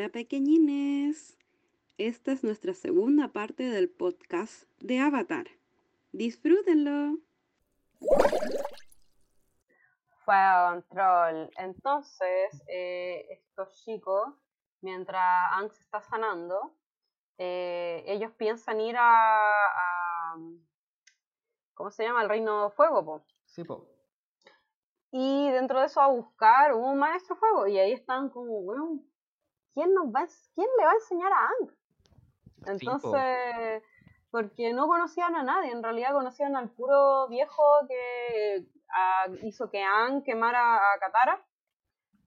Hola pequeñines. Esta es nuestra segunda parte del podcast de Avatar. Disfrútenlo. Fue a control. Entonces, eh, estos chicos, mientras Ang se está sanando, eh, ellos piensan ir a, a- ¿Cómo se llama? El Reino Fuego, po. Sí, po. Y dentro de eso a buscar un maestro fuego. Y ahí están como, bueno, ¿quién, nos va ¿quién le va a enseñar a Ang? Entonces, porque no conocían a nadie, en realidad conocían al puro viejo que hizo que Ang quemara a Katara.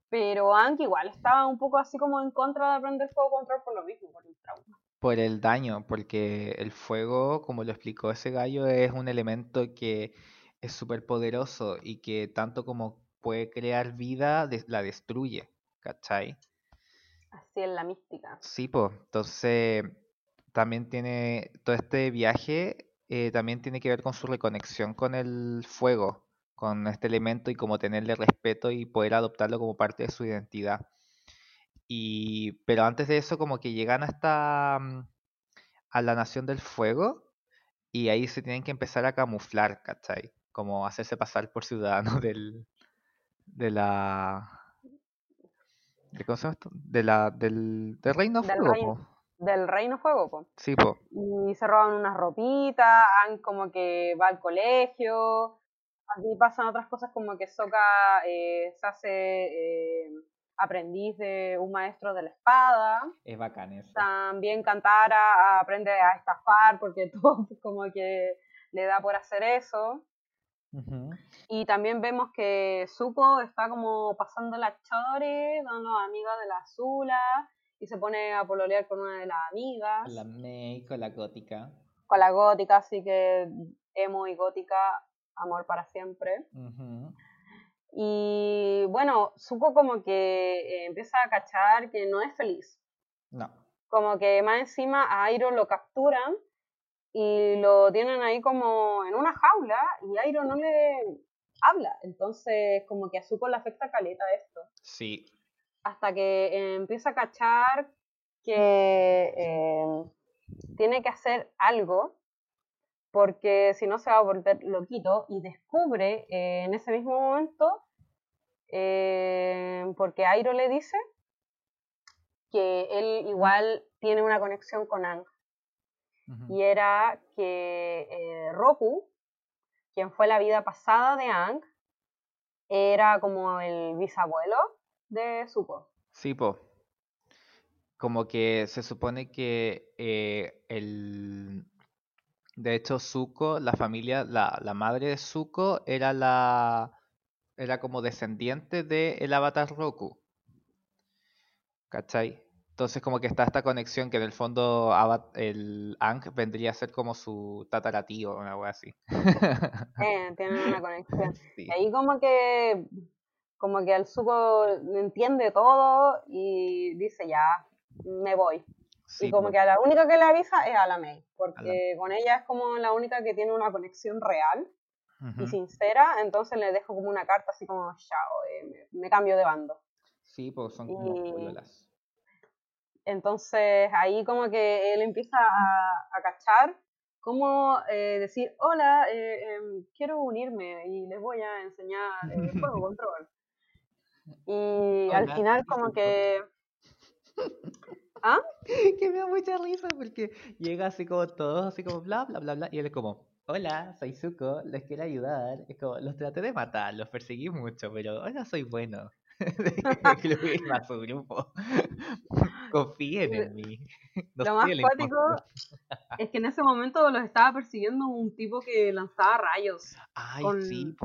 Pero Ang igual estaba un poco así como en contra de aprender fuego control por lo mismo, por el trauma. Por el daño, porque el fuego, como lo explicó ese gallo, es un elemento que es súper poderoso y que tanto como puede crear vida, la destruye, ¿cachai? Así es la mística. Sí, pues, entonces también tiene, todo este viaje eh, también tiene que ver con su reconexión con el fuego, con este elemento y como tenerle respeto y poder adoptarlo como parte de su identidad. Y, pero antes de eso, como que llegan hasta mm, a la Nación del Fuego y ahí se tienen que empezar a camuflar, ¿cachai? Como hacerse pasar por ciudadanos del, de la... ¿de ¿Cómo se llama esto? De la, del, del Reino Del Fuego, reino. po. Del Reino Fuego, po. Sí, po. y se roban unas ropitas, Ang como que va al colegio, aquí pasan otras cosas como que Sokka eh, se hace eh, aprendiz de un maestro de la espada, Es bacán eso. también Kantara aprende a estafar porque todo como que le da por hacer eso. Y también vemos que Zuko está como pasando la chore con los amigos de la Azula y se pone a pololear con una de las amigas. La Mei con la gótica. con la gótica, así que emo y gótica, amor para siempre. Y bueno, Zuko como que empieza a cachar que no es feliz. No. Como que más encima a Airo lo capturan y lo tienen ahí como en una jaula y Airo no le habla. Entonces como que a Zuko le afecta caleta esto. Sí. hasta que eh, empieza a cachar que eh, tiene que hacer algo porque si no se va a volver loquito y descubre eh, en ese mismo momento eh, porque Airo le dice que él igual tiene una conexión con Ang Y era que eh, Roku, quien fue la vida pasada de Ang, era como el bisabuelo de Zuko. Sí, po. Como que se supone que eh, el... De hecho, Zuko, la familia, la, la madre de Zuko era la... Era como descendiente del avatar Roku. ¿Cachai? Entonces como que está esta conexión que en el fondo el Aang vendría a ser como su tataratío, una wea así. Eh, tienen una conexión. Sí. Y ahí como que como que el Zuko entiende todo y dice ya, me voy. Sí, y como po. que a la única que le avisa es a la Mei, porque con ella es como la única que tiene una conexión real y sincera, entonces le dejo como una carta así como, chao, eh, me, me cambio de bando. Sí, pues son como Y-. Entonces ahí como que él empieza a, a cachar cómo eh, decir, hola, eh, em, quiero unirme y les voy a enseñar eh, juego control. Y al final como que... ¿Ah? que me da mucha risa porque llega así como todos, así como bla, bla, bla, bla, y él es como, hola, soy Zuko, les quiero ayudar. Es como, los traté de matar, los perseguí mucho, pero ahora soy bueno. Incluirme a su grupo. Confíen en mí. Lo más cuático es que en ese momento los estaba persiguiendo un tipo que lanzaba rayos. Ay, con sí.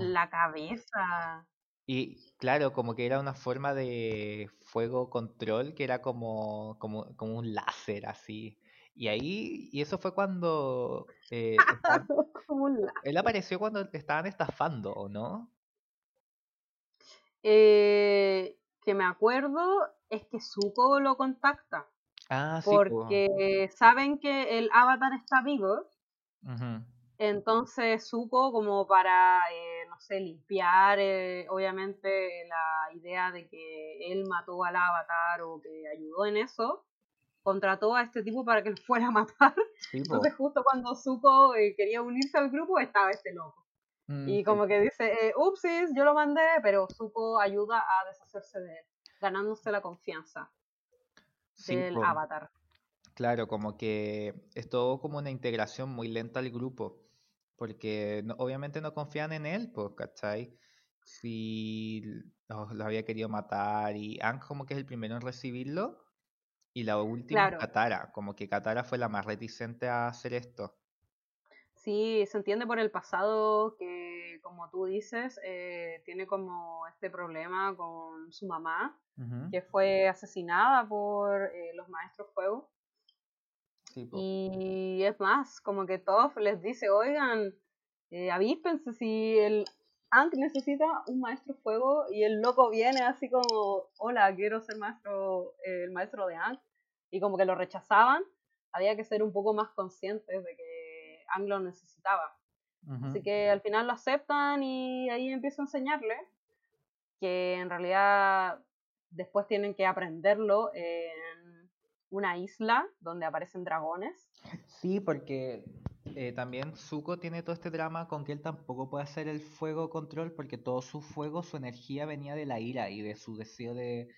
La cabeza. Y claro, como que era una forma de fuego control que era como, como, como un láser así. Y ahí, y eso fue cuando eh, estaban- él apareció cuando te estaban estafando, ¿o no? Eh, que me acuerdo es que Zuko lo contacta. Ah, sí, po. porque saben que el avatar está vivo, entonces Zuko como para, eh, no no sé, limpiar, eh, obviamente, la idea de que él mató al avatar o que ayudó en eso, contrató a este tipo para que lo fuera a matar. Entonces, justo cuando Zuko eh, quería unirse al grupo, estaba este loco. Mm, y como que dice, eh, upsis, yo lo mandé, pero Zuko ayuda a deshacerse de él, ganándose la confianza del avatar. Claro, como que es todo como una integración muy lenta al grupo, porque obviamente no confían en él, pues, ¿cachai? Si los, había querido matar y Ang como que es el primero en recibirlo, y la última Katara, como que Katara fue la más reticente a hacer esto. Sí, se entiende por el pasado que, como tú dices, eh, tiene como este problema con su mamá, que fue asesinada por eh, los maestros fuego. Y es más, como que Toph les dice, oigan, eh, avíspense si el Ankh necesita un maestro fuego y el loco viene así como, hola, quiero ser maestro, eh, el maestro de Ankh. Y como que lo rechazaban, había que ser un poco más conscientes de que Ankh lo necesitaba. Así que al final lo aceptan y ahí empiezo a enseñarle que en realidad después tienen que aprenderlo en una isla donde aparecen dragones. Sí, porque eh, también Zuko tiene todo este drama con que él tampoco puede hacer el fuego control porque todo su fuego, su energía venía de la ira y de su deseo de,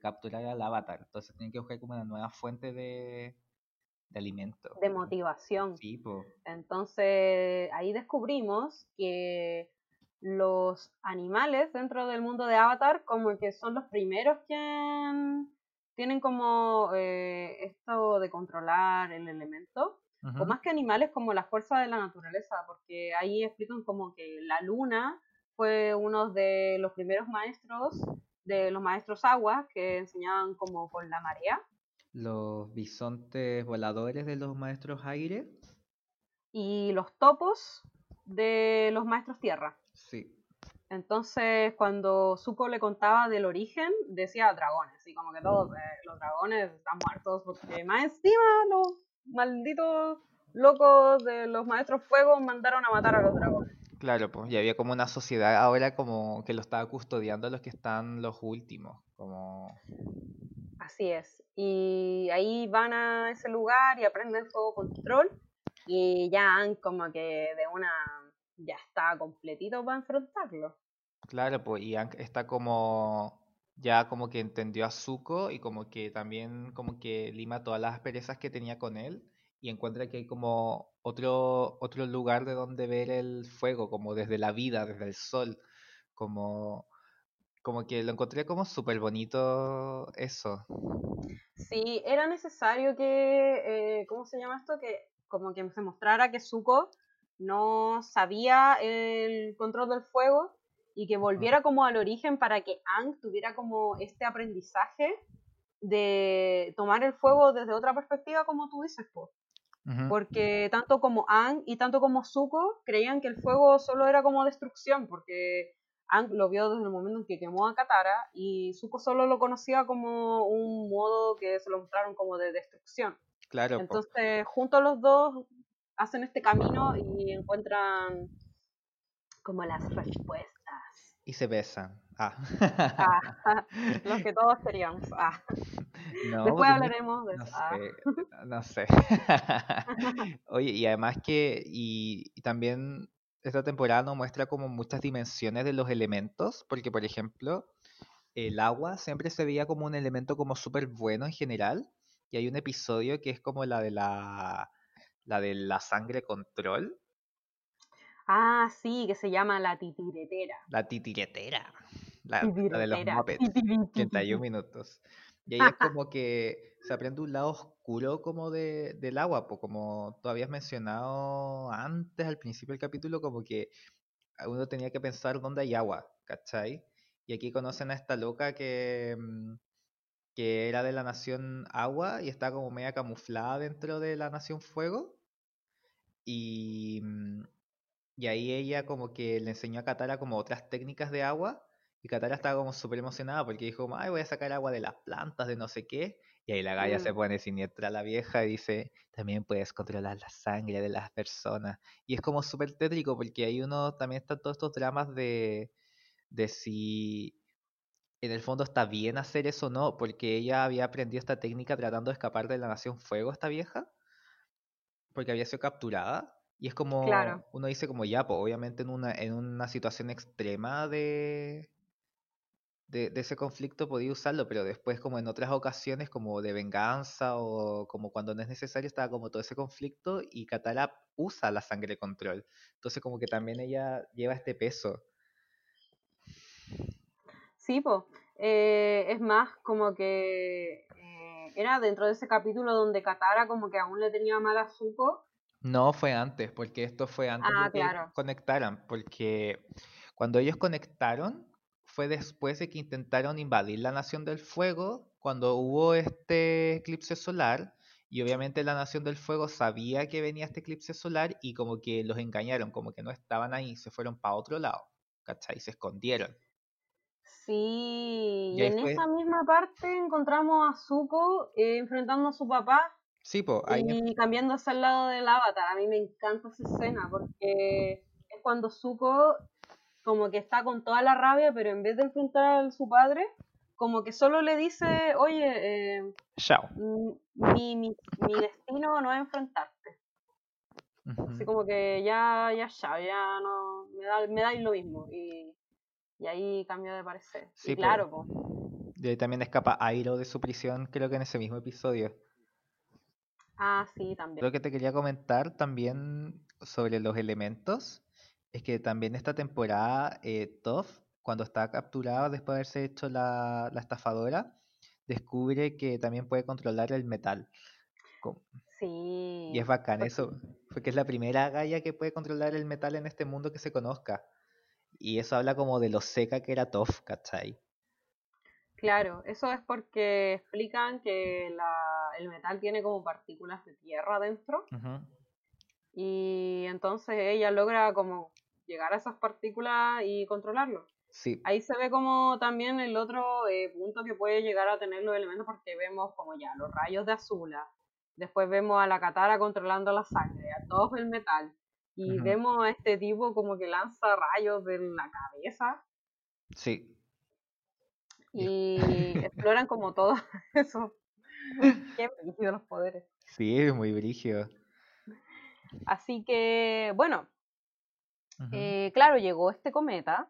capturar al avatar. Entonces tiene que buscar como una nueva fuente de, de alimento. De motivación. Sí. Entonces ahí descubrimos que los animales dentro del mundo de Avatar como que son los primeros que tienen como eh, esto de controlar el elemento, o más que animales como la fuerza de la naturaleza, porque ahí explican como que la luna fue uno de los primeros maestros, de los maestros aguas, que enseñaban como con la marea. Los bisontes voladores de los maestros aire. Y los topos de los maestros tierra. Sí. Entonces, cuando Zuko le contaba del origen, decía dragones, y como que todos eh, los dragones están muertos, porque más encima los malditos locos de los maestros fuego mandaron a matar a los dragones. Claro, pues, y había como una sociedad ahora como que lo estaba custodiando los que están los últimos, como... Así es, y ahí van a ese lugar y aprenden fuego control, y ya han como que de una ya está completito para enfrentarlo. Claro, pues y está como ya como que entendió a Zuko y como que también como que lima todas las perezas que tenía con él y encuentra que hay como otro otro lugar de donde ver el fuego, como desde la vida, desde el sol, como como que lo encontré como súper bonito eso. Sí, era necesario que, eh, ¿cómo se llama esto? Que como que se mostrara que Zuko no sabía el control del fuego y que volviera como al origen para que Ang tuviera como este aprendizaje de tomar el fuego desde otra perspectiva, como tú dices, pues. Porque tanto como Ang y tanto como Zuko creían que el fuego solo era como destrucción, porque Ang lo vio desde el momento en que quemó a Katara y Zuko solo lo conocía como un modo que se lo mostraron como de destrucción. Claro. Entonces, juntos los dos hacen este camino y encuentran como las respuestas. Y se besan. Ah. ah los que todos queríamos. Ah. Después hablaremos de no eso. Sé, no sé. Oye, y además que, y, también esta temporada nos muestra como muchas dimensiones de los elementos, porque por ejemplo, el agua siempre se veía como un elemento como súper bueno en general, y hay un episodio que es como la de la, la de la sangre control, Ah, sí, que se llama La Titiretera. La Titiretera. La, de los Muppets. 31 minutos. Y ahí es como que se aprende un lado oscuro como de, del agua, pues como tú habías mencionado antes, al principio del capítulo, como que uno tenía que pensar dónde hay agua, ¿cachai? Y aquí conocen a esta loca que, mm, que era de la nación agua y está como media camuflada dentro de la nación fuego. Y, mm, y ahí ella como que le enseñó a Katara como otras técnicas de agua Y Katara estaba como súper emocionada porque dijo, ay, voy a sacar agua de las plantas, de no sé qué. Y ahí la galla se Mm. pone siniestra la vieja y dice, también puedes controlar la sangre de las personas. Y es como súper tétrico porque ahí uno también está todos estos dramas de, de si en el fondo está bien hacer eso o no, porque ella había aprendido esta técnica tratando de escapar de la Nación Fuego, esta vieja, porque había sido capturada. Y es como, Claro. uno dice como ya, pues obviamente en una, en una situación extrema de, de, de ese conflicto podía usarlo, pero después como en otras ocasiones como de venganza o como cuando no es necesario estaba como todo ese conflicto y Katara usa la sangre control. Entonces como que también ella lleva este peso. Sí, pues. es más, como que eh, era dentro de ese capítulo donde Katara como que aún le tenía mal a Zuko. No fue antes, porque esto fue antes Ah, de que claro. conectaran, porque cuando ellos conectaron fue después de que intentaron invadir la Nación del Fuego, cuando hubo este eclipse solar, y obviamente la Nación del Fuego sabía que venía este eclipse solar y como que los engañaron, como que no estaban ahí, se fueron para otro lado, ¿cachai? Se escondieron. Sí, Y en fue- esa misma parte encontramos a Zuko eh, enfrentando a su papá Sí, pues ahí y cambiándose al lado del avatar. A mí me encanta esa escena porque es cuando Zuko como que está con toda la rabia, pero en vez de enfrentar a su padre, como que solo le dice, oye, eh, chao. mi, mi, mi destino no es enfrentarte. Así como que ya, ya, ya, ya no, me da, me da lo mismo. Y, y ahí cambió de parecer. Sí, y po. claro, pues. Y ahí también escapa Airo de su prisión, creo que en ese mismo episodio. Ah, sí, también. Lo que te quería comentar también sobre los elementos es que también esta temporada eh, Toph, cuando está capturada después de haberse hecho la, la estafadora, descubre que también puede controlar el metal. Sí. Y es bacán porque- eso, porque es la primera Gaia que puede controlar el metal en este mundo que se conozca. Y eso habla como de lo seca que era Toph, ¿cachai? Claro, eso es porque explican que la- el metal tiene como partículas de tierra dentro Ujú. y entonces ella logra como llegar a esas partículas y controlarlo. Sí, Ahí se ve como también el otro eh, punto que puede llegar a tener los elementos porque vemos como ya los rayos de Azula, después vemos a la Katara controlando la sangre, a todos el metal y vemos a este tipo como que lanza rayos de la cabeza sí. y exploran como todo eso. Qué brígido los poderes. Sí, es muy brígido. Así que, bueno, Eh, claro, llegó este cometa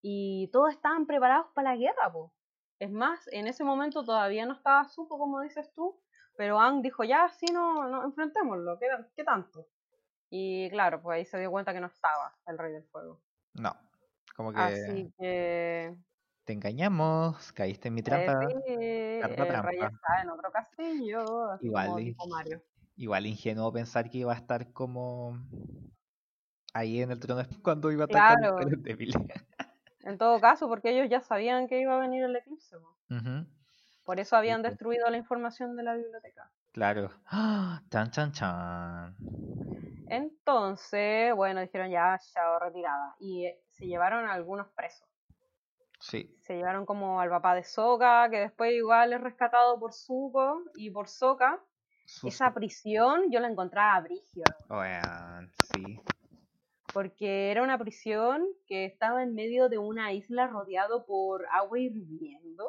y todos estaban preparados para la guerra, po. Es más, en ese momento todavía no estaba Zuko, como dices tú, pero Aang dijo, ya, sí, no, no enfrentémoslo, ¿qué, qué tanto? Y claro, pues ahí se dio cuenta que no estaba el Rey del Fuego. No, como que Así que, te engañamos, caíste en mi eh, trampa. el Rey está en otro castillo, así Igual, como y- tipo Mario. Igual ingenuo pensar que iba a estar como ahí en el trono cuando iba a atacar Claro. a los débiles. En todo caso, porque ellos ya sabían que iba a venir el eclipse, por eso habían destruido la información de la biblioteca. Claro. ¡Ah! Chan, chan, chan. Entonces, bueno, dijeron ya, chao, retirada. Y eh, se llevaron a algunos presos. Sí. Se llevaron como al papá de Soka, que después igual es rescatado por Zuko y por Soka. sus- Esa prisión yo la encontraba brígida, Weón, sí. Porque era una prisión que estaba en medio de una isla rodeado por agua hirviendo.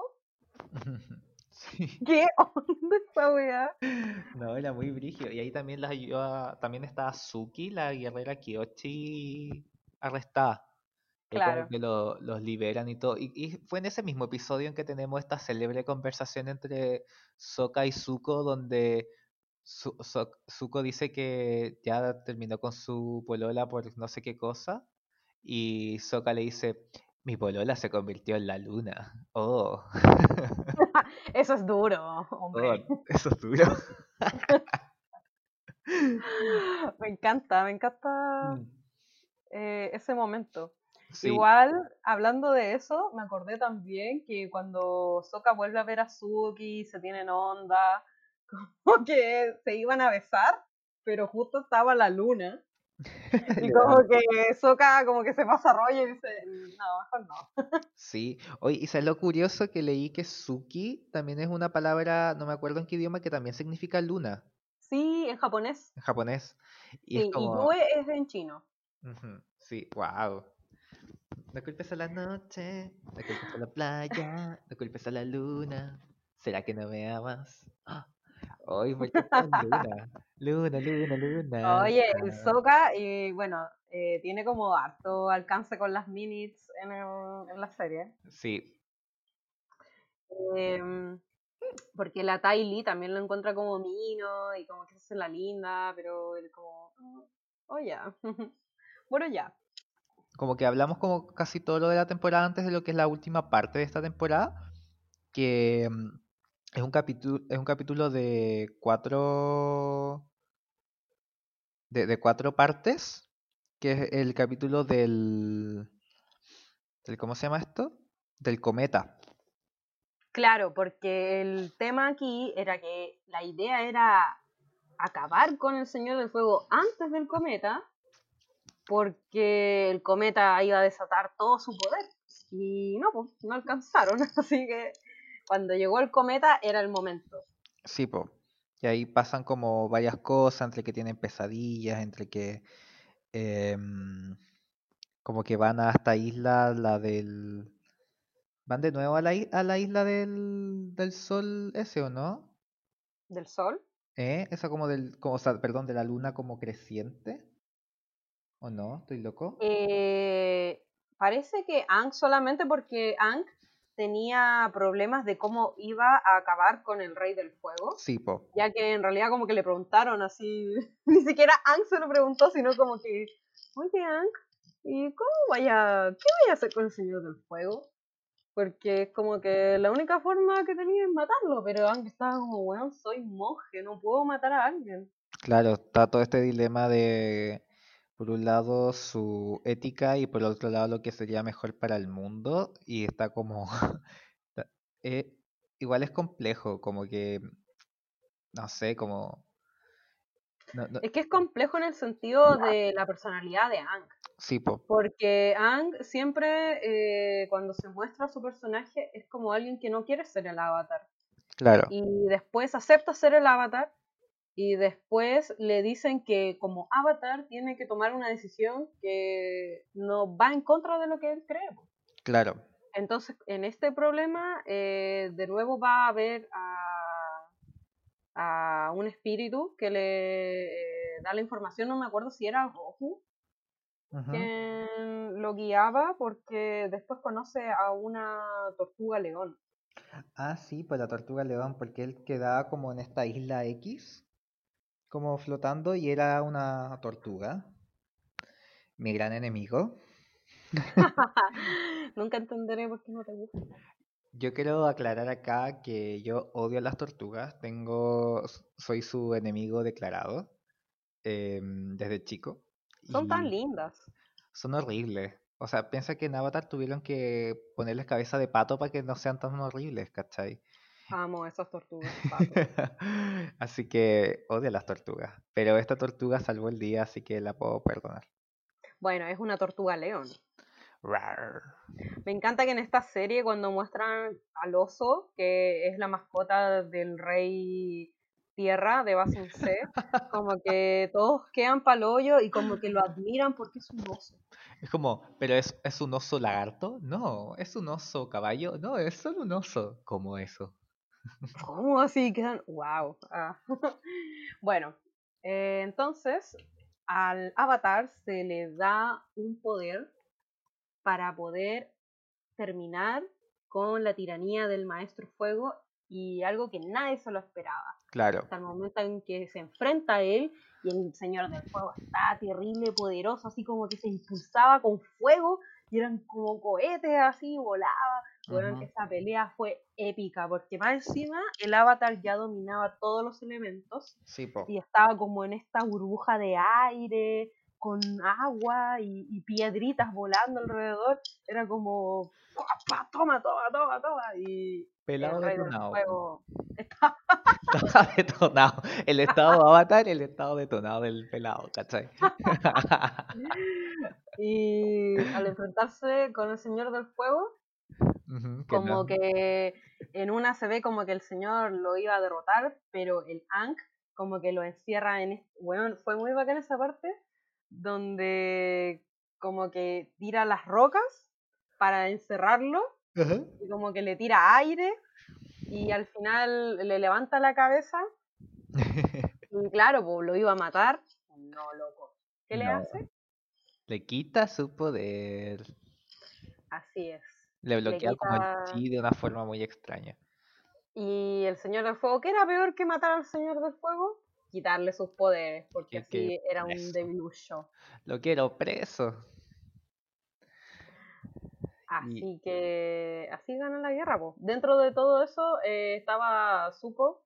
sí. ¿Qué onda esa weá? No, era muy brígido. Y ahí también las ayuda, también estaba Suki, la guerrera Kyoshi, arrestada. Ahí como Claro. que lo- los liberan y todo. Y, y fue en ese mismo episodio en que tenemos esta célebre conversación entre Sokka y Zuko, donde Su- Zuko dice que ya terminó con su polola por no sé qué cosa. Y Sokka le dice, mi polola se convirtió en la luna. Oh, Eso es duro, hombre. oh, eso es duro. Me encanta, me encanta Mm, eh, ese momento. sí. Igual, hablando de eso, me acordé también que cuando Sokka vuelve a ver a Suki, se tienen onda, como que se iban a besar, pero justo estaba la luna Y como que Soka como que se pasa rollo y dice, no, mejor no. Sí. Oye, y sabes lo curioso que leí que Suki también es una palabra, no me acuerdo en qué idioma, que también significa luna Sí, en japonés. en japonés. Y Sí, es y. Yue es en chino. Sí, wow. No culpes a la noche, no culpes a la playa, no culpes a la luna. ¿Será que no me amas? ¡Ah! Ay, ¿por qué tan luna? Luna, luna, luna. Oye, Ah, Soka, y bueno, eh, tiene como harto alcance con las minutes en, el- en la serie. Sí, Em, porque la Ty Lee también lo encuentra como mino y como que hace la linda, pero él como, "Oh, ya. bueno, ya. como que hablamos como casi todo lo de la temporada antes de lo que es la última parte de esta temporada, que mm, es un capítulo, es un capítulo de cuatro de, cuatro partes, que es el capítulo del, del ¿cómo se llama esto? Del cometa. Claro, porque el tema aquí era que la idea era acabar con el Señor del Fuego antes del cometa, porque el cometa iba a desatar todo su poder. Y no, pues no alcanzaron. Así que cuando llegó el cometa era el momento. Sí, po. Y ahí pasan como varias cosas, entre que tienen pesadillas, entre que em, como que van a esta isla, la del... ¿Van de nuevo a la, a la isla del, del sol ese o no? ¿Del sol? ¿Eh? Esa como del... Como, o sea, perdón, de la luna como creciente. ¿O no? ¿Estoy loco? Eh, parece que Ang solamente porque Ang tenía problemas de cómo iba a acabar con el Rey del Fuego. Sí, po. ya que en realidad como que le preguntaron así, ni siquiera Ang se lo preguntó, sino como que, oye Ang, ¿y cómo vaya, qué vaya a hacer con el Señor del Fuego? Porque es como que la única forma que tenía es matarlo, pero Ang estaba como, weón, soy monje, no puedo matar a alguien. Claro, está todo este dilema de, por un lado, su ética y por otro lado, lo que sería mejor para el mundo. Y está como... eh, igual es complejo, como que, no sé, como... No, no, Es que es complejo en el sentido de la personalidad de Ang. sí, po, Porque Ang siempre, eh, cuando se muestra su personaje, es como alguien que no quiere ser el avatar. claro, y después acepta ser el avatar y después le dicen que como avatar tiene que tomar una decisión que no va en contra de lo que él cree. claro, Entonces, en este problema, eh, de nuevo va a haber a, a un espíritu que le eh, da la información, no me acuerdo si era Goku quien lo guiaba, porque después conoce a una tortuga león. Ah, sí, pues la tortuga león, porque él quedaba como en esta isla X, como flotando y era una tortuga, mi gran enemigo. Nunca entenderé por qué no te gusta. Yo quiero aclarar acá que yo odio a las tortugas, tengo, soy su enemigo declarado em, desde chico Son tan lindas. son horribles. O sea, piensa que en Avatar tuvieron que ponerles cabeza de pato para que no sean tan horribles, ¿cachai? Amo esas tortugas. Así que odio a las tortugas, pero esta tortuga salvó el día, así que la puedo perdonar. Bueno, es una tortuga león. Rar. Me encanta que en esta serie cuando muestran al oso, que es la mascota del rey tierra de Basin C, como que todos quedan pa'l hoyo y como que lo admiran porque es un oso. Es como, ¿pero es, es un oso lagarto? No, es un oso caballo. No, es solo un oso. como eso? ¿Cómo así? Quedan, wow. Ah. Bueno, eh, entonces al avatar se le da un poder para poder terminar con la tiranía del maestro fuego y algo que nadie se lo esperaba. Claro, Hasta el momento en que se enfrenta a él y el señor del fuego está terrible, poderoso, así como que se impulsaba con fuego y eran como cohetes así, volaba. Bueno, Ujú. esa pelea fue épica porque más encima el avatar ya dominaba todos los elementos sí, y estaba como en esta burbuja de aire con agua y, y piedritas volando alrededor. Era como, "Pa, pa, toma, toma, toma, toma. Y Pelado de fuego estaba, estaba detonado. El estado avatar, el estado detonado del pelado, ¿cachai? y al enfrentarse con el Señor del Fuego, como que en una se ve como que el Señor lo iba a derrotar, pero el Ankh como que lo encierra en... Bueno, fue muy bacán esa parte, donde como que tira las rocas para encerrarlo, y como que le tira aire, y al final le levanta la cabeza, y claro, pues lo iba a matar. No, loco. ¿Qué le hace? Le quita su poder. Así es. Le bloquea como el chi de una forma muy extraña. Y el Señor del Fuego, ¿qué era peor que matar al Señor del Fuego? Quitarle sus poderes, porque así era un debilucho. Lo quiero preso. Así que así gana la guerra. pues Dentro de todo eso eh, estaba Zuko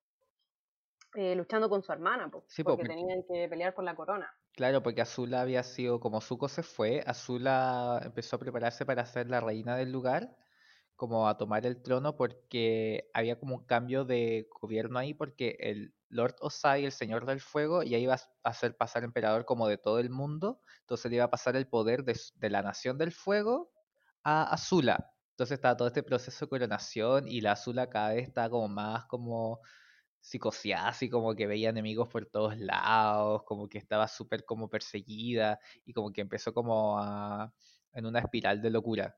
eh, luchando con su hermana, pues porque, tenían que pelear por la corona. Claro, porque Azula había sido, como Zuko se fue, Azula empezó a prepararse para ser la reina del lugar, como a tomar el trono, porque había como un cambio de gobierno ahí, porque el Lord Osai, el Señor del Fuego, ya iba a ser pasar emperador como de todo el mundo, entonces le iba a pasar el poder de, de la Nación del Fuego a Azula. Entonces estaba todo este proceso de coronación y la Azula cada vez está como más como psicoseada, así como que veía enemigos por todos lados, como que estaba súper como perseguida y como que empezó como a, en una espiral de locura.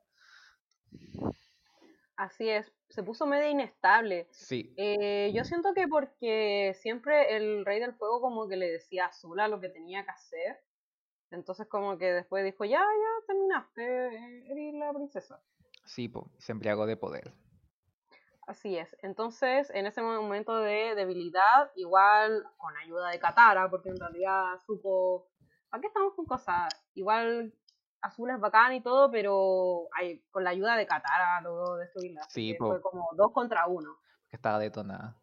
Así es, se puso medio inestable. Sí. Eh, yo siento que porque siempre el rey del fuego como que le decía a Azula lo que tenía que hacer, entonces como que después dijo, ya, ya terminaste, eres la princesa. Sí, se embriagó de poder. Así es. Entonces, en ese momento de debilidad, igual con ayuda de Katara, porque en realidad supo. ¿Para qué estamos con cosas? Igual Azul es bacán y todo, pero hay, con la ayuda de Katara logró destruirla. Sí, fue como dos contra uno. Que estaba detonada.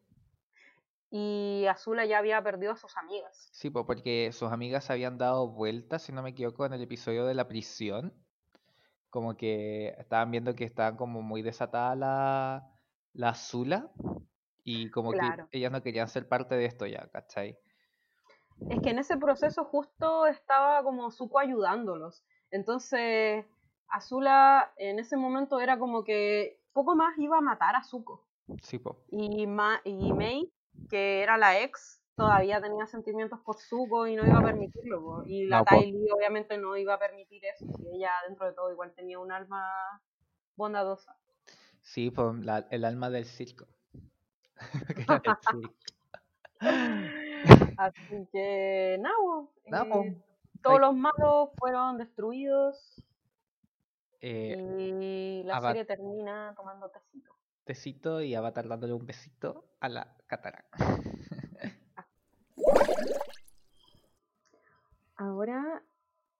Y Azula ya había perdido a sus amigas. Sí, pues porque sus amigas se habían dado vueltas, si no me equivoco, en el episodio de la prisión. Como que estaban viendo que estaban como muy desatada la la Zula y como que ellas no querían ser parte de esto ya, ¿cachai? Es que en ese proceso justo estaba como Zuko ayudándolos. Entonces, Azula en ese momento era como que poco más iba a matar a Zuko. Sí, po. Y, Ma y Mei, que era la ex, todavía tenía sentimientos por Zuko y no iba a permitirlo. Y la no, obviamente no iba a permitir eso. Y ella dentro de todo igual tenía un alma bondadosa. Sí, pues el alma del circo. Así que, nada, eh, todos los malos fueron destruidos. Eh, y la serie termina tomando tecito. Tecito y Avatar dándole un besito a la Katara. Ahora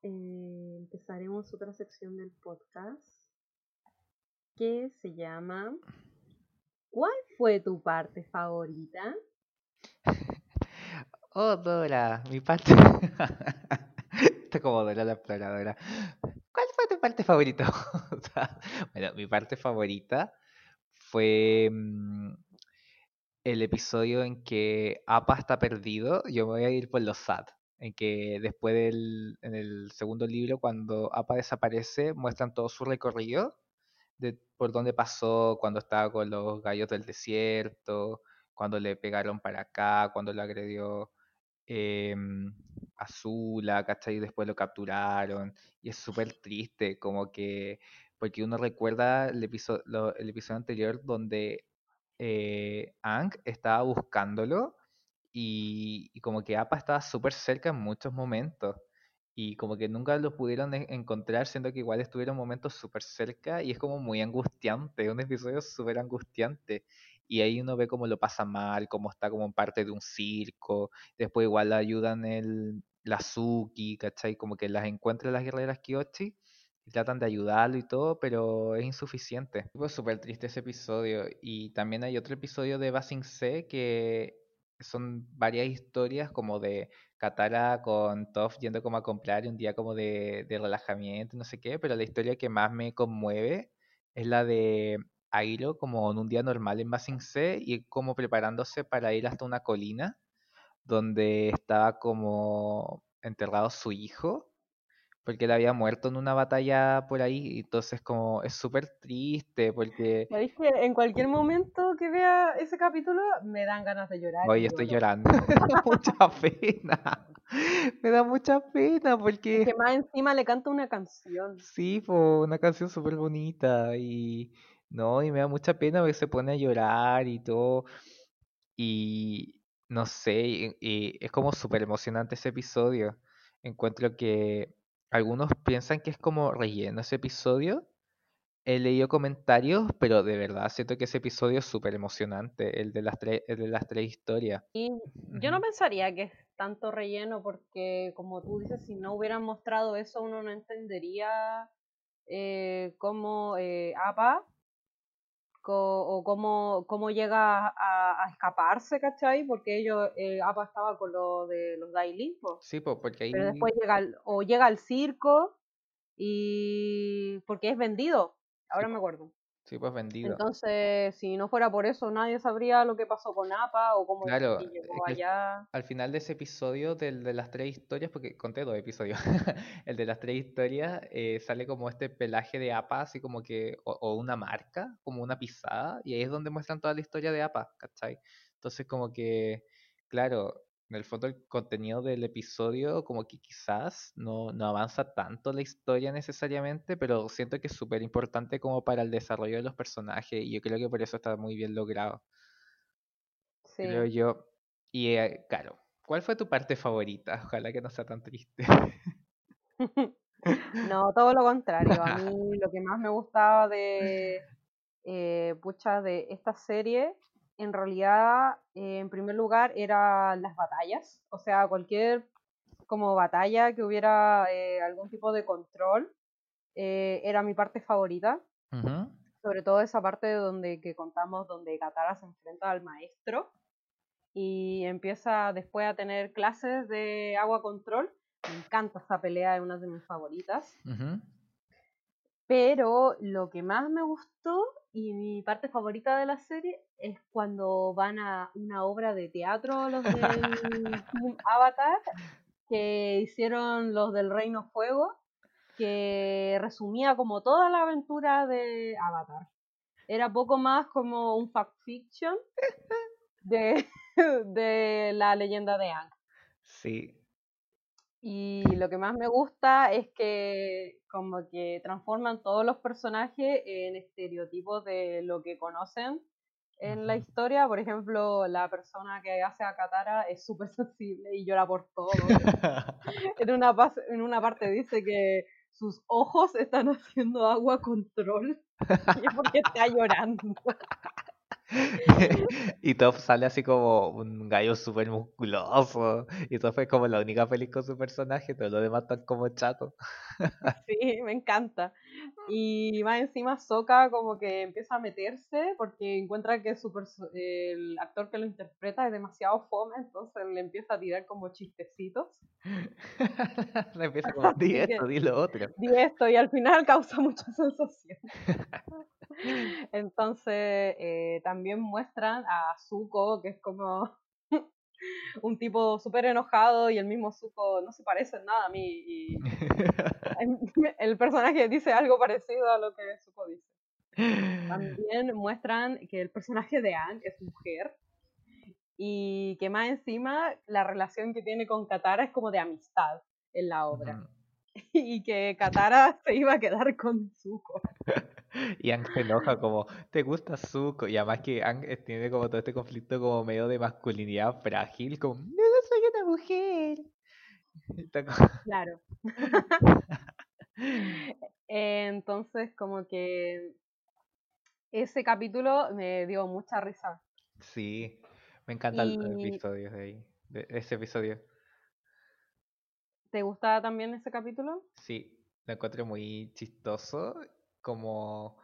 eh, empezaremos otra sección del podcast que se llama ¿Cuál fue tu parte favorita? Oh, Dora, mi parte. Está como Dora la exploradora. ¿Cuál fue tu parte favorita? bueno, mi parte favorita fue mm, el episodio en que Apa está perdido. Yo me voy a ir por los SAT. En que después del en el segundo libro, cuando Apa desaparece, muestran todo su recorrido de por dónde pasó cuando estaba con los gallos del desierto, cuando le pegaron para acá, cuando lo agredió eh, Azula, ¿cachai? Y después lo capturaron. Y es súper triste, como que, porque uno recuerda el episodio, el episodio anterior donde eh, Ang estaba buscándolo y, y como que Appa estaba súper cerca en muchos momentos y como que nunca los pudieron encontrar, siendo que igual estuvieron momentos súper cerca y es como muy angustiante, un episodio súper angustiante. Y ahí uno ve cómo lo pasa mal, cómo está como parte de un circo, después igual la ayudan el, la Suki, ¿cachai? Como que las encuentra las guerreras Kyoshi y tratan de ayudarlo y todo, pero es insuficiente. Fue súper triste ese episodio. Y también hay otro episodio de Basing C que son varias historias como de Katara con Toph yendo como a comprar un día como de, relajamiento, no sé qué, pero la historia que más me conmueve es la de Airo como en un día normal en Basing C y como preparándose para ir hasta una colina donde estaba como enterrado su hijo porque él había muerto en una batalla por ahí, entonces como es súper triste porque... ¿Sabéis que en cualquier momento que vea ese capítulo me dan ganas de llorar? Hoy estoy llorando, me da mucha pena, me da mucha pena porque... Que más encima le canta una canción. Sí, fue una canción súper bonita y... No, y me da mucha pena porque se pone a llorar y todo. Y no sé, y es como súper emocionante ese episodio. Encuentro que algunos piensan que es como relleno ese episodio. He leído comentarios, pero de verdad siento que ese episodio es súper emocionante, el de las tres, de las tres historias. Y yo no pensaría que es tanto relleno, porque como tú dices, si no hubieran mostrado eso, uno no entendería eh, cómo eh, APA o cómo, cómo llega a, escaparse, ¿cachai? Porque ellos, eh, APA estaba con lo de los Daily, Sí, pues porque ahí... Pero después llega o llega al circo y... porque es vendido, ahora me acuerdo. Sí, pues vendido. Entonces, si no fuera por eso, nadie sabría lo que pasó con APA o cómo claro, llegó allá. Al final de ese episodio, del, de las tres historias, porque conté dos episodios, el de las tres historias, eh, sale como este pelaje de APA, así como que, o, una marca, como una pisada, y ahí es donde muestran toda la historia de APA, ¿cachai? Entonces, como que, claro, en el fondo el contenido del episodio como que quizás no, no avanza tanto la historia necesariamente, pero siento que es súper importante como para el desarrollo de los personajes y yo creo que por eso está muy bien logrado. Sí. Creo yo. Y eh, claro, ¿cuál fue tu parte favorita? Ojalá que no sea tan triste. no, todo lo contrario. A mí lo que más me gustaba de, eh, pucha, de esta serie en realidad, eh, en primer lugar, eran las batallas, o sea, cualquier como batalla que hubiera eh, algún tipo de control, eh, era mi parte favorita. Sobre todo esa parte donde que contamos donde Katara se enfrenta al maestro y empieza después a tener clases de agua control. Me encanta esa pelea, es una de mis favoritas. Pero lo que más me gustó y mi parte favorita de la serie es cuando van a una obra de teatro los del Avatar que hicieron los del Reino Fuego, que resumía como toda la aventura de Avatar. Era poco más como un fact fiction de, de la leyenda de Ang. Sí, y lo que más me gusta es que como que transforman todos los personajes en estereotipos de lo que conocen en la historia. Por ejemplo, la persona que hace a Katara es súper sensible y llora por todo. en, una, en una parte dice que sus ojos están haciendo agua control y es porque está llorando. y Top sale así como un gallo súper musculoso. Y Top es como la única feliz con su personaje, pero los demás están como chatos. sí, me encanta. Y más encima Soka como que empieza a meterse porque encuentra que su el actor que lo interpreta es demasiado fome, entonces le empieza a tirar como chistecitos. le empieza como, di esto, di lo otro. Di esto y al final causa mucha sensación. Entonces, eh, también muestran a Zuko, que es como un tipo súper enojado y el mismo Zuko no se parece en nada a mí. Y el personaje dice algo parecido a lo que Zuko dice. También muestran que el personaje de Anne es mujer y que más encima la relación que tiene con Katara es como de amistad en la obra. Y que Katara se iba a quedar con Zuko. Y Ang se enoja como, ¿te gusta Zuko? Y además que Ang tiene como todo este conflicto como medio de masculinidad frágil, como, no, soy una mujer. Claro. Entonces, como que ese capítulo me dio mucha risa. Sí, me encantan los episodios de ahí, de ese episodio. ¿Te gustaba también ese capítulo? Sí, lo encuentro muy chistoso como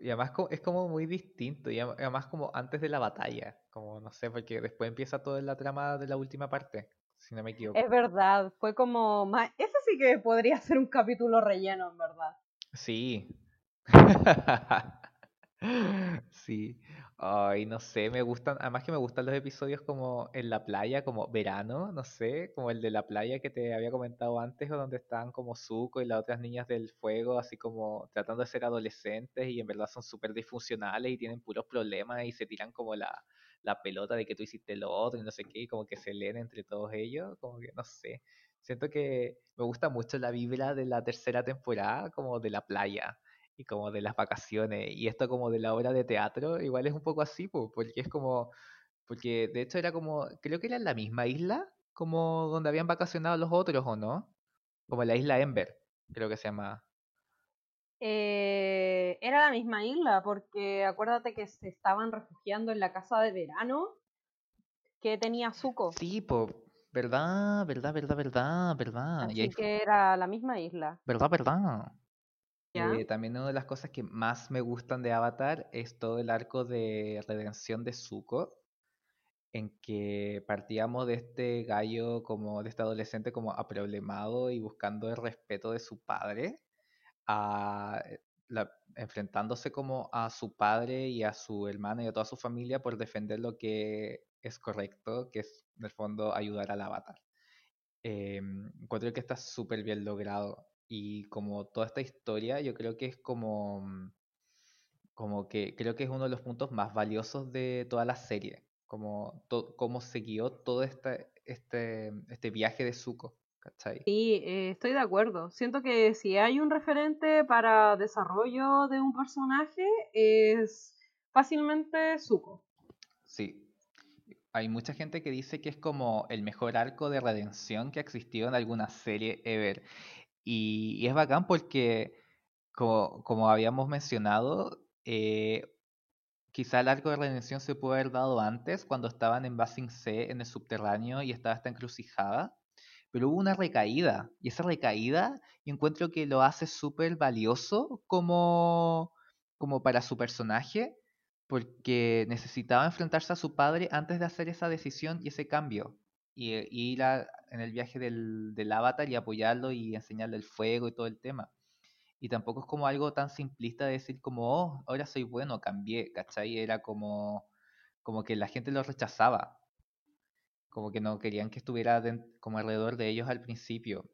y además es como muy distinto y además como antes de la batalla, como no sé, porque después empieza toda la trama de la última parte, si no me equivoco. Es verdad, fue como más, ese sí que podría ser un capítulo relleno, en verdad. Sí. Sí. Ay, no sé, me gustan, además que me gustan los episodios como en la playa, como verano, no sé, como el de la playa que te había comentado antes, o donde están como Zuko y las otras niñas del fuego, así como tratando de ser adolescentes y en verdad son súper disfuncionales y tienen puros problemas y se tiran como la, la pelota de que tú hiciste lo otro y no sé qué, y como que se leen entre todos ellos, como que no sé. Siento que me gusta mucho la vibra de la tercera temporada, como de la playa y como de las vacaciones. Y esto como de la obra de teatro, igual es un poco así, po, porque es como, porque de hecho era como, creo que era en la misma isla, como donde habían vacacionado los otros, ¿o no? Como la isla Ember, creo que se llama. Eh, era la misma isla, porque acuérdate que se estaban refugiando en la casa de verano que tenía Zuko. Sí, po, verdad, verdad, verdad, verdad, verdad. Y ahí Así fue- que era la misma isla. verdad, verdad. ¿Ya? Eh, también una de las cosas que más me gustan de Avatar es todo el arco de redención de Zuko, en que partíamos de este gallo como de este adolescente como aproblemado y buscando el respeto de su padre, a la- enfrentándose como a su padre y a su hermana y a toda su familia por defender lo que es correcto, que es en el fondo ayudar al Avatar. Eh, encuentro que está súper bien logrado. Y como toda esta historia, yo creo que es como, mm, como que creo que es uno de los puntos más valiosos de toda la serie. Como to- cómo se guió todo este, este, este viaje de Zuko. ¿Cachai? Sí, eh, estoy de acuerdo. Siento que si hay un referente para desarrollo de un personaje es fácilmente Zuko. Sí. Hay mucha gente que dice que es como el mejor arco de redención que ha existido en alguna serie ever. Y, es bacán porque, como, habíamos mencionado, eh, quizá el arco de redención se pudo haber dado antes, cuando estaban en Basing C, en el subterráneo, y estaba esta encrucijada. Pero hubo una recaída, y esa recaída encuentro que lo hace súper valioso como, como para su personaje, porque necesitaba enfrentarse a su padre antes de hacer esa decisión y ese cambio. Y, eh, y ir a- en el viaje del, del avatar y apoyarlo y enseñarle el fuego y todo el tema. Y tampoco es como algo tan simplista de decir como, oh, ahora soy bueno, cambié, ¿cachai? Era como, como que la gente lo rechazaba, como que no querían que estuviera den- como alrededor de ellos al principio.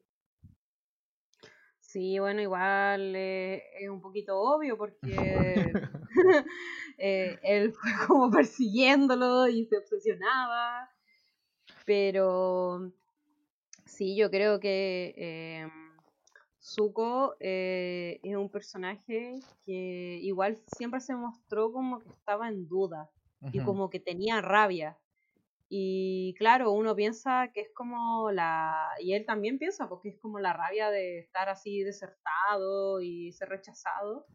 Sí, bueno, igual eh, es un poquito obvio porque eh, él fue como persiguiéndolo y se obsesionaba. Pero sí, yo creo que eh, Zuko eh, es un personaje que igual siempre se mostró como que estaba en duda y como que tenía rabia. Y claro, uno piensa que es como la... Y él también piensa, porque es como la rabia de estar así desertado y ser rechazado.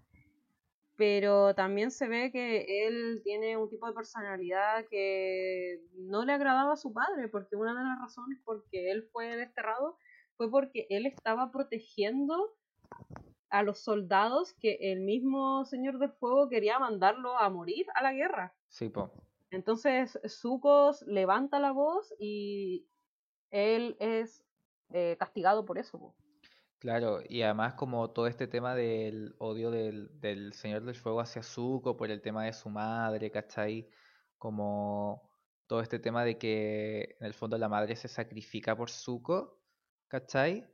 Pero también se ve que él tiene un tipo de personalidad que no le agradaba a su padre, porque una de las razones por que él fue desterrado fue porque él estaba protegiendo a los soldados que el mismo Señor del Fuego quería mandarlo a morir a la guerra. Sí, po. Entonces Zuko levanta la voz y él es eh, castigado por eso. po. Claro, y además como todo este tema del odio del, Señor del Fuego hacia Zuko por el tema de su madre, ¿cachai? Como todo este tema de que en el fondo la madre se sacrifica por Zuko, ¿cachai?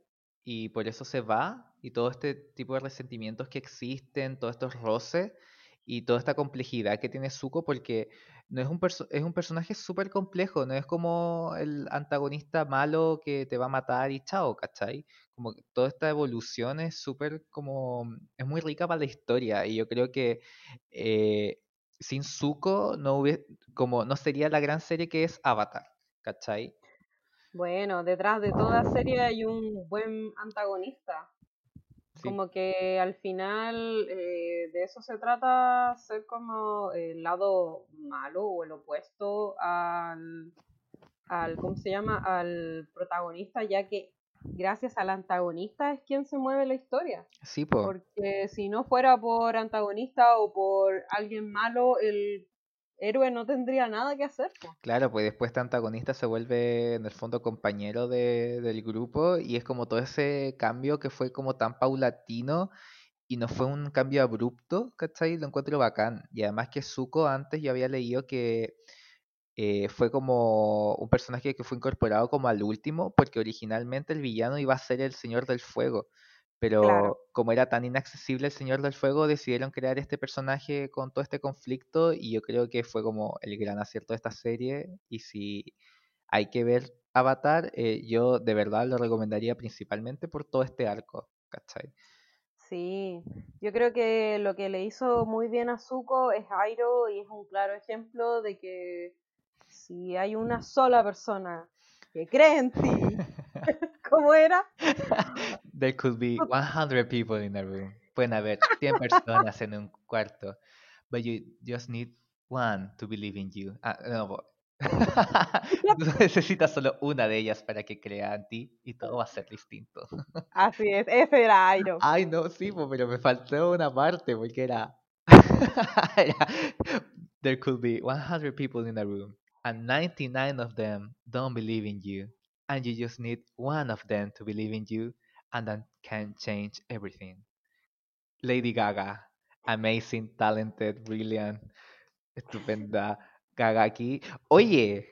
Y por eso se va, y todo este tipo de resentimientos que existen, todos estos roces, y toda esta complejidad que tiene Zuko, porque no es un, es un personaje súper complejo, no es como el antagonista malo que te va a matar y chao, ¿cachai? como que toda esta evolución es súper como, es muy rica para la historia y yo creo que eh, sin Zuko no hubiese, como no sería la gran serie que es Avatar, ¿cachai? Bueno, detrás de toda serie hay un buen antagonista. Sí, Como que al final eh, de eso se trata, ser como el lado malo o el opuesto al, al, ¿cómo se llama? Al protagonista, ya que gracias al antagonista es quien se mueve la historia. sí, po, Porque si no fuera por antagonista o por alguien malo, el héroe no tendría nada que hacer. po. claro, pues después este antagonista se vuelve en el fondo compañero de- del grupo y es como todo ese cambio que fue como tan paulatino y no fue un cambio abrupto, ¿cachai? Lo encuentro bacán. Y además que Zuko antes yo había leído que eh, fue como un personaje que fue incorporado como al último, porque originalmente el villano iba a ser el Señor del Fuego. Pero Claro. como era tan inaccesible el Señor del Fuego, decidieron crear este personaje con todo este conflicto y yo creo que fue como el gran acierto de esta serie. Y si hay que ver Avatar, eh, yo de verdad lo recomendaría principalmente por todo este arco, ¿cachai? Sí, yo creo que lo que le hizo muy bien a Zuko es Airo y es un claro ejemplo de que si hay una sola persona que cree en ti, ¿cómo era? There could be 100 people in a room. Pueden haber 100 personas en un cuarto. But you just need one to believe in you. Ah, no, necesitas solo una de ellas para que crea en ti y todo va a ser distinto. Así es, ese era Airo. Ay, no, sí, pero me faltó una parte porque era... era, There could be 100 people in a room and 99 of them don't believe in you. And you just need one of them to believe in you and that can change everything. Lady Gaga, amazing, talented, brilliant, estupenda. Gaga aquí. Oye,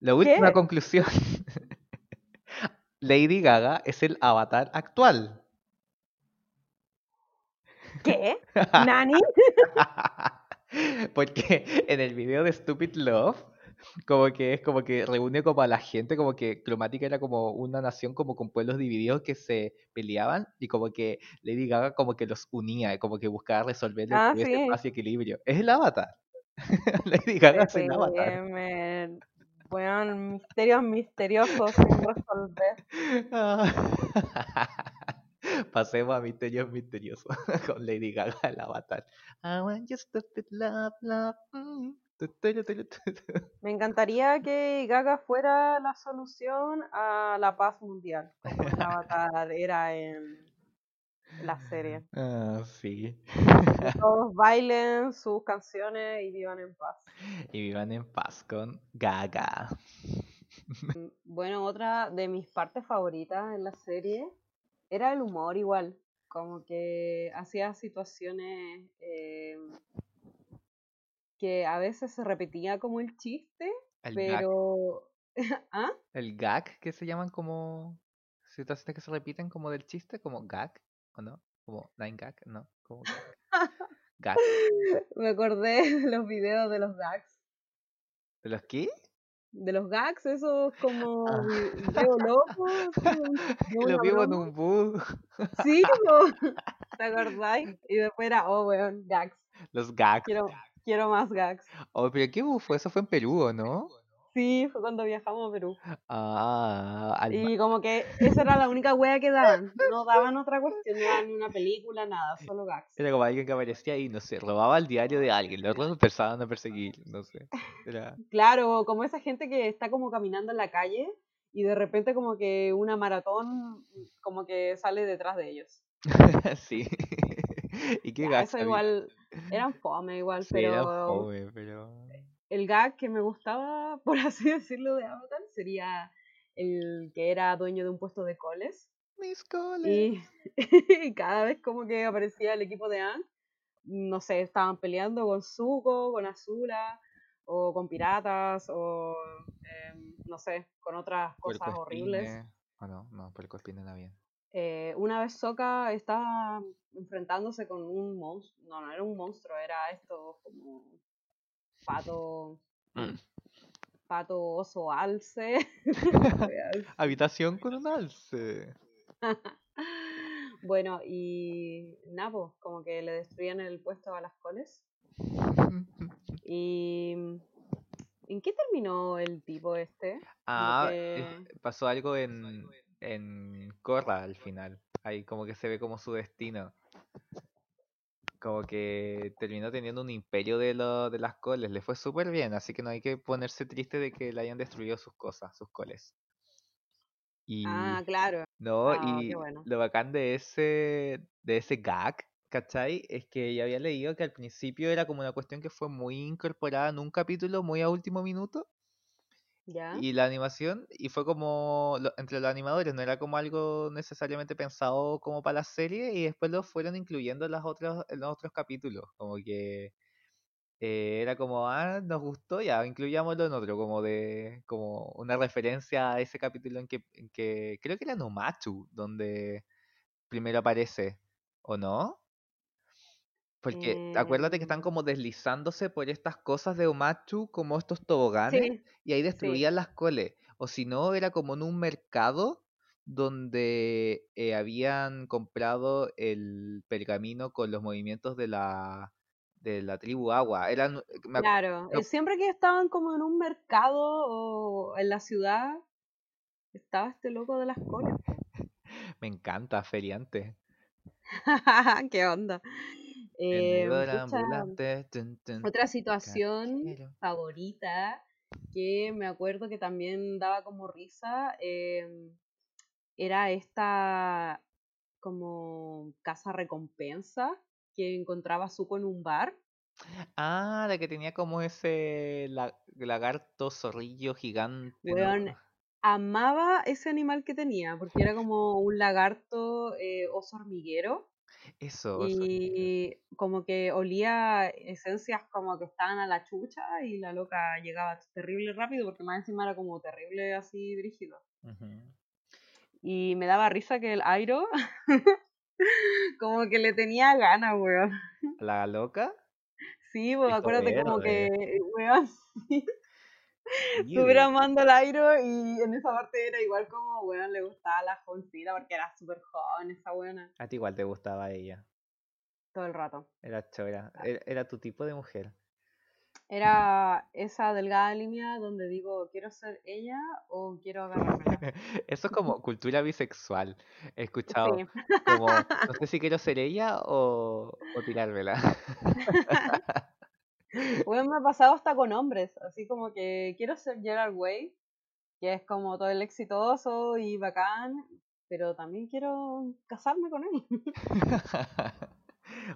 la última ¿Qué? conclusión. Lady Gaga es el avatar actual. ¿Qué? ¿Nani? Porque en el video de Stupid Love, como que es como que reúne como a la gente, como que Cromática era como una nación como con pueblos divididos que se peleaban y como que Lady Gaga como que los unía, como que buscaba resolver Ah, ese sí. paz y equilibrio. Es el avatar. Lady Gaga es el avatar. Bueno, misterios misteriosos sin resolver. Pasemos a misterios misteriosos con Lady Gaga el avatar. I want your stupid love, love. mm, Me encantaría que Gaga fuera la solución a la paz mundial, como el Avatar era en la serie. Ah, sí. Que todos bailen sus canciones y vivan en paz. Y vivan en paz con Gaga. Mm, Bueno, otra de mis partes favoritas en la serie era el humor igual, como que hacía situaciones eh, que a veces se repetía como el chiste, El gag. pero... ¿Ah? El gag que se llaman como situaciones que se repiten como del chiste, como gag, ¿o no? Como nine gag, no, como gag. Gag. Me acordé de los videos de los gags. ¿De los qué? De los gags, esos como Ah. vi- video loco, lo vivo en un bus. Sí, po. ¿te acordáis? Y después era, oh, weón, gags. Los gags. Quiero, quiero más gags. Oh, pero qué fue? Eso fue en Perú, ¿o no? Sí, fue cuando viajamos a Perú. Ah, al Y como que esa era la única wea que daban. No daban otra cuestión, no daban ni una película, nada, solo gags. Era como alguien que aparecía ahí, no sé, robaba el diario de alguien, luego lo empezaban a perseguir, no sé. Era... Claro, como esa gente que está como caminando en la calle y de repente como que una maratón como que sale detrás de ellos. sí. ¿Y qué Ya, gags eso igual, eran fome igual, Sí, era pero fome, pero... el gag que me gustaba, por así decirlo, de Avatar sería el que era dueño de un puesto de coles. Mis coles. Y, y cada vez como que aparecía el equipo de Aang, no sé, estaban peleando con Zuko, con Azula, o con piratas, o em, no sé, con otras cosas horribles. Oh, no, no, puerco espine no bien. Eh, una vez Sokka estaba enfrentándose con un monstruo, no, no era un monstruo, era esto como pato, Mm. pato oso alce. Habitación con un alce. bueno, y Napo, como que le destruían el puesto a las coles. Y ¿en qué terminó el tipo este? Ah, que- es- pasó algo en, en Korra al final. Ahí como que se ve como su destino. Como que terminó teniendo un imperio de, lo, de las coles. Le fue súper bien, así que no hay que ponerse triste de que le hayan destruido sus cosas, sus coles. Y Ah, claro. no, ah, y bueno. lo bacán de ese, de ese gag, ¿cachai? Es que ya había leído que al principio era como una cuestión que fue muy incorporada en un capítulo, muy a último minuto. Y la animación, y fue como entre los animadores, no era como algo necesariamente pensado como para la serie, y después lo fueron incluyendo en, las otras, en los otros capítulos, como que eh, era como, ah, nos gustó, ya, incluyámoslo en otro, como de, como una referencia a ese capítulo en que, en que creo que era Nomachu, donde primero aparece, ¿o no? Porque acuérdate que están como deslizándose por estas cosas de Omachu, como estos toboganes, sí, y ahí sí. destruían las coles. O si no, era como en un mercado donde eh, habían comprado el pergamino con los movimientos de la, de la tribu Agua. Eran, me, acu- Claro, me eh, siempre que estaban como en un mercado o en la ciudad, estaba este loco de las colas. me encanta, feriante. ¿Qué onda? Eh, Vendedor pucha, ambulante. tun, tun, otra situación cajero. favorita que me acuerdo que también daba como risa em, era esta como casa recompensa que encontraba Zuko en un bar. Ah, la que tenía como ese la- lagarto zorrillo gigante, amaba ese animal que tenía porque era como un lagarto eh, oso hormiguero Eso, eso. y como que olía esencias como que estaban a la chucha y la loca llegaba terrible rápido porque más encima era como terrible así brígido. Ujú. Y me daba risa que el Airo como que le tenía ganas, weón. La loca. Sí, pues acuérdate como que, weón, sí, Súper amando al Airo y en esa parte era igual como, weón, le gustaba la jovencita porque era súper joven esa buena A ti igual te gustaba ella. todo el rato. Era chora. Era, era tu tipo de mujer. Era esa delgada línea donde digo, ¿quiero ser ella o quiero agarrármela? Eso es como cultura bisexual. He escuchado Sí. como, no sé si quiero ser ella o, o tirármela. Bueno, me ha pasado hasta con hombres, así como que quiero ser Gerard Way, que es como todo el exitoso y bacán, pero también quiero casarme con él.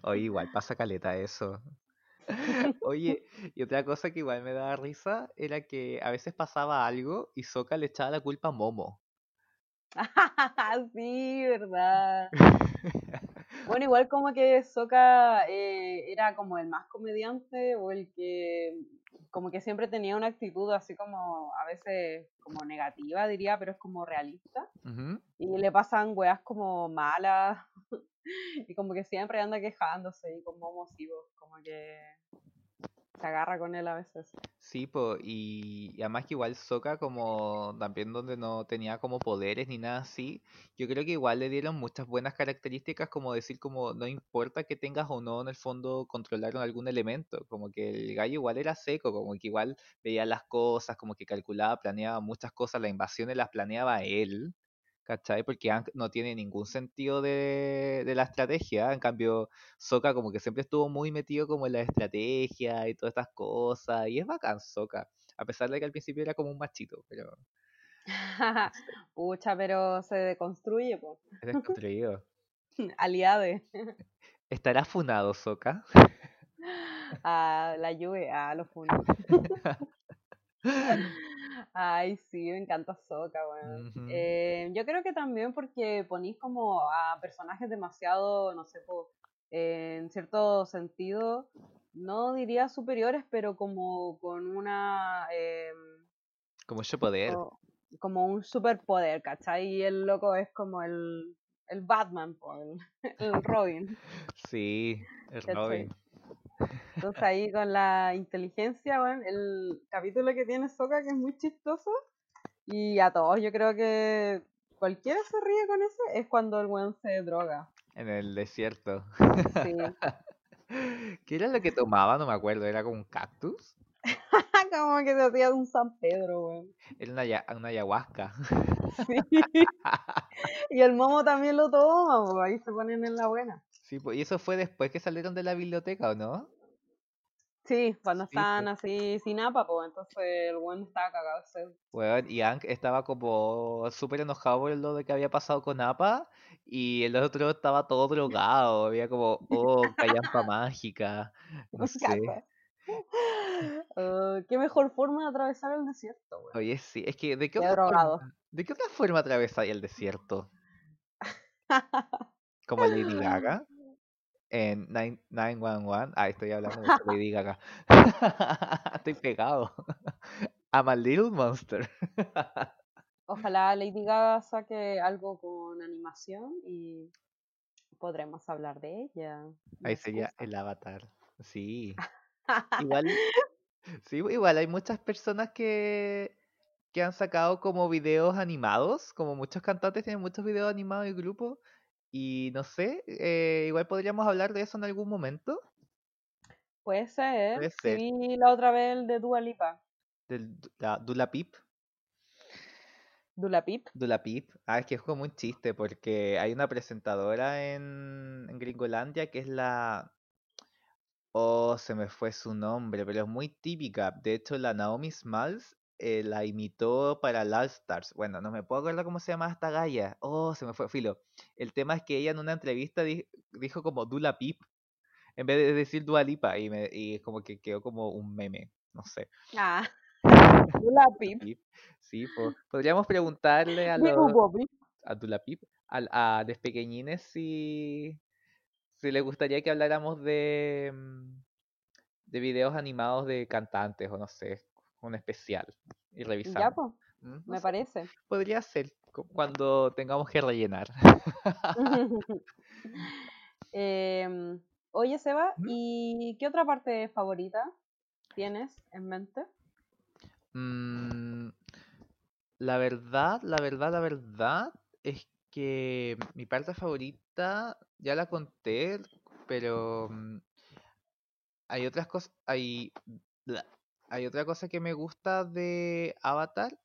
Oye, igual pasa caleta eso. Oye, y otra cosa que igual me daba risa era que a veces pasaba algo y Soka le echaba la culpa a Momo. sí, verdad. Bueno, igual como que Soka eh, era como el más comediante o el que como que siempre tenía una actitud así como a veces como negativa, diría, pero es como realista. Y le pasan weas como malas y como que siempre anda quejándose y con momos y vos, como que se agarra con él a veces. Sí, po, y, y además que igual Sokka como también donde no tenía como poderes ni nada así, yo creo que igual le dieron muchas buenas características como decir como no importa que tengas o no en el fondo controlaron algún elemento, como que el gallo igual era seco, como que igual veía las cosas, como que calculaba, planeaba muchas cosas, las invasiones las planeaba él, ¿cachai? Porque Aang no tiene ningún sentido de, de la estrategia, en cambio Sokka como que siempre estuvo muy metido como en la estrategia y todas estas cosas, y es bacán Sokka, a pesar de que al principio era como un machito, pero Pucha, pero se deconstruye, pues. es desconstruido. Aliade. ¿Estará funado Sokka? A la lluvia, a los funos. Ay, sí, me encanta weón. Ujú. Eh, yo creo que también porque ponís como a personajes demasiado, no sé, eh, en cierto sentido, no diría superiores, pero como con una, em, Con mucho poder. co- como un superpoder, ¿cachai? Y el loco es como el, el Batman, el, el Robin. Sí, el. Robin. Entonces ahí con la inteligencia, bueno, el capítulo que tiene Soka que es muy chistoso y a todos yo creo que cualquiera se ríe con ese es cuando el weón se droga. En el desierto. Sí. ¿Qué era lo que tomaba? No me acuerdo, era como un cactus. Como que se hacía de un San Pedro, weón. Era una, una ayahuasca. Sí. Y el momo también lo toma, ahí se ponen en la buena. Sí, pues, y eso fue después que salieron de la biblioteca, ¿o no? Sí, cuando Sí, pues. estaban así sin apa, pues entonces el weón estaba cagado sed. Weón, y Hank estaba como súper enojado por lo de que había pasado con Appa y el otro estaba todo drogado, había como, oh, callampa mágica, no sé. Oh, qué mejor forma de atravesar el desierto, weón. Oye, sí, es que ¿de qué, otra forma, ¿de qué otra forma atravesáis el desierto? Como Lady Gaga en Nine- 911. Ah, estoy hablando de Lady Gaga. Estoy pegado. I'm a little monster. Ojalá Lady Gaga saque algo con animación y podremos hablar de ella. Ahí sería el avatar. Sí. Igual, sí, igual hay muchas personas que, que han sacado como videos animados, como muchos cantantes tienen muchos videos animados y grupos. Y no sé, eh, igual podríamos hablar de eso en algún momento. Puede ser. Puede Sí ser. la otra vez el de Dua Lipa. Del la Dula Pip. Dula Pip. Dula Pip. Ah, es que es como un chiste porque hay una presentadora en, en Gringolandia que es la... Oh, se me fue su nombre, pero es muy típica. De hecho, la Naomi Smalls eh, la imitó para el All Stars. Bueno, no me puedo acordar cómo se llama esta galla. Oh, se me fue filo. El tema es que ella en una entrevista di- dijo como Dula Pip en vez de decir Dua Lipa y, me, y como que quedó como un meme. No sé. Ah. Dula Pip. Pip. Sí, po- podríamos preguntarle a los a Dulapip, al- a, los pequeñines si, si les gustaría que habláramos de, mm, de videos animados de cantantes o no sé, un especial y Ya, revisamos. pues, Mm, no me parece. podría ser cu- cuando tengamos que rellenar. Em, oye, Seba, ¿Mm? ¿y qué otra parte favorita tienes en mente? Mm, la verdad, la verdad, la verdad es que mi parte favorita ya la conté, pero mm, hay otras cosas, hay, hay otra cosa que me gusta de Avatar,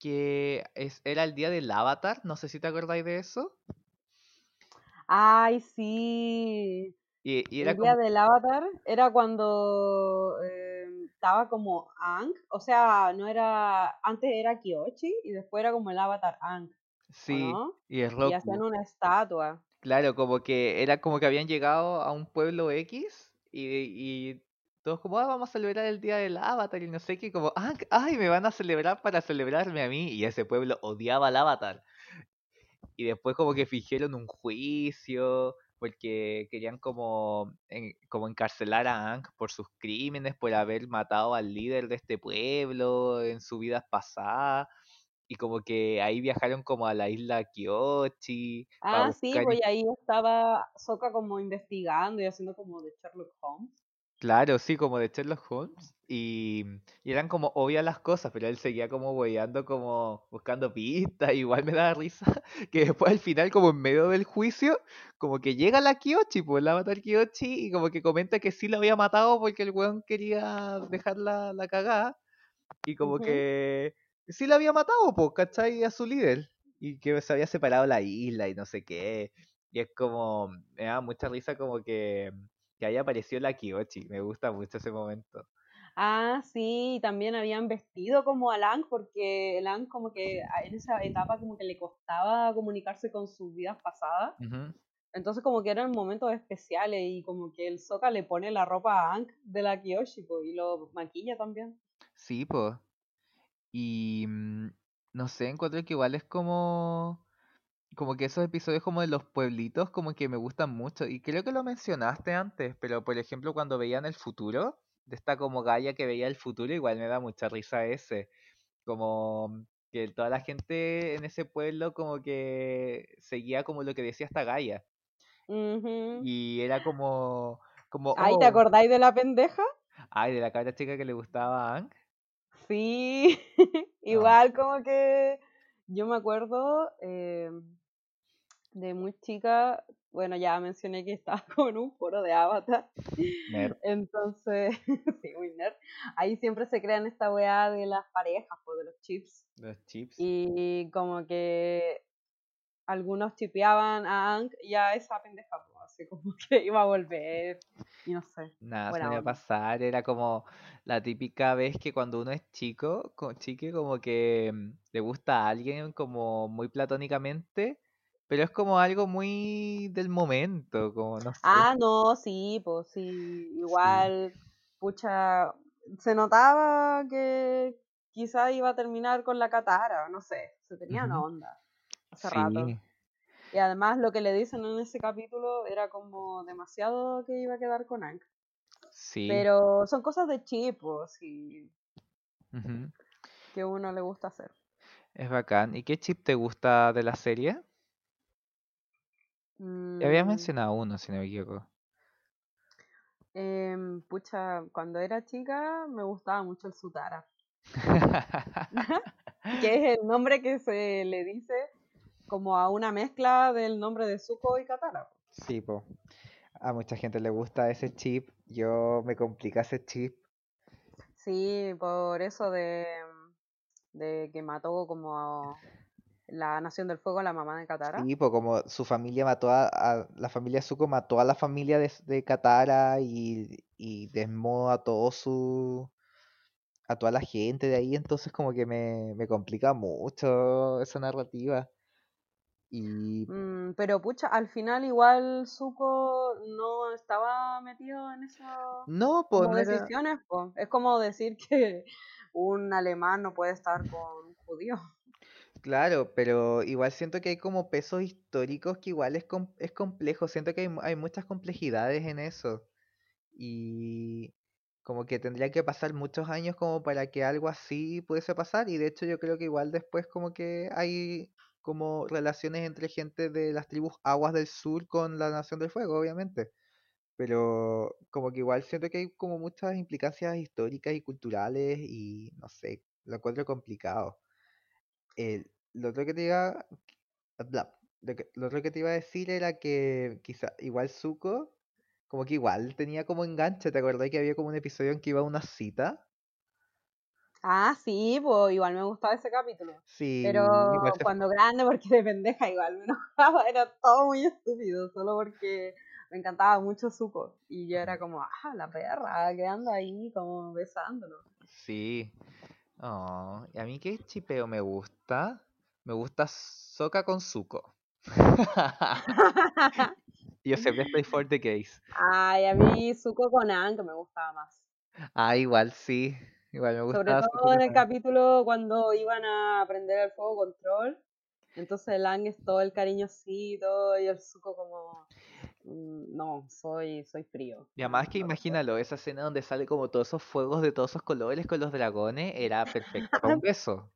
que es, era el día del Avatar, no sé si te acordáis de eso, Ay, sí. y, y era El día como, del Avatar era cuando em, estaba como Aang, o sea, no era, antes era Kyoshi y después era como el Avatar Aang, ¿o sí, no? y es Y hacían Roku. una estatua. Claro, como que era como que habían llegado a un pueblo X y, y todos como, ah, vamos a celebrar el día del Avatar y no sé qué, como, ah, ay, me van a celebrar para celebrarme a mí. Y ese pueblo odiaba al Avatar. Y después como que fingieron un juicio porque querían como, en- como encarcelar a Aang por sus crímenes, por haber matado al líder de este pueblo en su vida pasada. Y como que ahí viajaron como a la isla para Ah, sí, pues y ahí estaba Sokka como investigando y haciendo como de Sherlock Holmes. Claro, sí, como de Sherlock Holmes. Y, y eran como obvias las cosas, pero él seguía como hueveando, como buscando pistas. Igual me daba risa que después al final, como en medio del juicio, como que llega la Kyoshi, pues la mata el Kyoshi y como que comenta que sí lo había matado porque el weón quería dejar la, la cagada. Y como que sí lo había matado, pues, ¿cachai? A su líder. Y que se había separado la isla y no sé qué. Y es como, me da mucha risa como que, que haya aparecido la Kyoshi. Me gusta mucho ese momento. Ah, sí, también habían vestido como a Aang porque el Aang como que en esa etapa como que le costaba comunicarse con sus vidas pasadas. Entonces como que eran momentos especiales y como que el Sokka le pone la ropa a Aang de la Kyoshi po, y lo maquilla también. Sí, pues. Y mm, no sé, encuentro que igual es como, como que esos episodios como de los pueblitos como que me gustan mucho. Y creo que lo mencionaste antes, pero por ejemplo cuando veían el futuro, de esta como Gaia que veía el futuro, igual me da mucha risa ese. Como que toda la gente en ese pueblo como que seguía como lo que decía esta Gaia. Y era como, como, Ay, ¿te oh, acordáis de la pendeja? ay, de la cabra chica que le gustaba a Aang. Sí, igual como que yo me acuerdo eh, de muy chica, bueno, ya mencioné que estaba como en un foro de Avatar, Nerd. entonces, sí, muy nerd, ahí siempre se crean esta weá de las parejas, pues, de los chips, Los chips. y como que algunos chipeaban a Aang y a esa pendeja, pues, así como que iba a volver, y no sé, Nada, buena solía onda. pasar, era como la típica vez que cuando uno es chico, co- chique, como que mm, le gusta a alguien como muy platónicamente, pero es como algo muy del momento, como no sé. Ah, no, sí, pues sí, Sí. igual, pucha, se notaba que quizá iba a terminar con la Katara, no sé, se tenía una onda hace rato. Y además lo que le dicen en ese capítulo era como demasiado que iba a quedar con Hank. sí. Pero son cosas de chipos y ujú, que a uno le gusta hacer. Es bacán. ¿Y qué chip te gusta de la serie? Ya habías Mm, mencionado uno, si no me equivoco. em, pucha, cuando era chica me gustaba mucho el Sutara, que es el nombre que se le dice como a una mezcla del nombre de Zuko y Katara. Sí, po. A mucha gente le gusta ese chip. Yo me complica ese chip. Sí, por eso de, de que mató como a la Nación del Fuego la mamá de Katara. Sí, po, como su familia mató a, a- la familia Zuko mató a la familia de, de Katara y, y desmó a todo su a toda la gente de ahí, entonces como que me, me complica mucho esa narrativa. Y Mm, pero pucha, al final igual Zuko no estaba metido en esas no, pues no era, decisiones. Es como decir que un alemán no puede estar con un judío. Claro, pero igual siento que hay como pesos históricos que igual es, com- es complejo, siento que hay, hay muchas complejidades en eso. Y como que tendría que pasar muchos años como para que algo así pudiese pasar. Y de hecho yo creo que igual después como que hay como relaciones entre gente de las tribus Aguas del Sur con la Nación del Fuego, obviamente. Pero como que igual siento que hay como muchas implicancias históricas y culturales y no sé, lo encuentro complicado. Lo otro que te iba, bla, lo que, lo otro que te iba a decir era que quizá igual Zuko, como que igual tenía como enganche, ¿te acordás que había como un episodio en que iba a una cita? Ah, sí, pues igual me gustaba ese capítulo. Sí, Pero cuando grande, porque de pendeja igual me enojaba, era todo muy estúpido, solo porque me encantaba mucho Zuko. Y yo era como, ah, la perra, quedando ahí como besándolo. Sí. Oh, ¿y a mí qué chipeo me gusta? Me gusta Sokka con Zuko. Yo siempre estoy for the case. Ay, a mí Zuko con Aang me gustaba más. Ah, igual sí. Igual me Sobre gustaba Zuko todo en el capítulo cuando iban a aprender el fuego control. Entonces el Aang es todo el cariñosito y el Zuko como, mm, no, soy, soy frío. Y además que no lo soy". imagínalo, esa escena donde sale como todos esos fuegos de todos esos colores con los dragones, era perfecto un beso.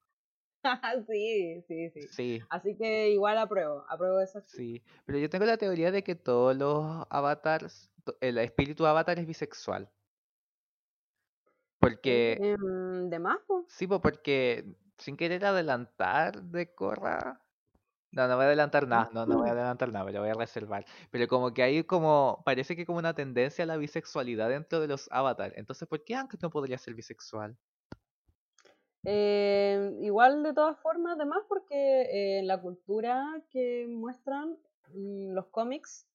sí, sí, sí. Sí, Así que igual apruebo, apruebo eso. sí. Pero yo tengo la teoría de que todos los avatars, el espíritu avatar es bisexual. Porque, Em, de más, sí, po, porque sin querer adelantar de Korra. No, no voy a adelantar nada, no, no voy a adelantar nada, me lo voy a reservar. Pero como que hay como, parece que como una tendencia a la bisexualidad dentro de los avatars. Entonces, ¿por qué Aang no podría ser bisexual? Eh, igual de todas formas, además porque eh, en la cultura que muestran mm, los cómics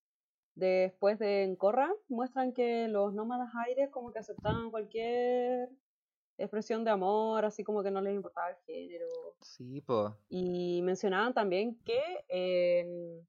después de Encorra, muestran que los nómadas aires como que aceptaban cualquier expresión de amor, así como que no les importaba el género. Sí, pues. Y mencionaban también que, en-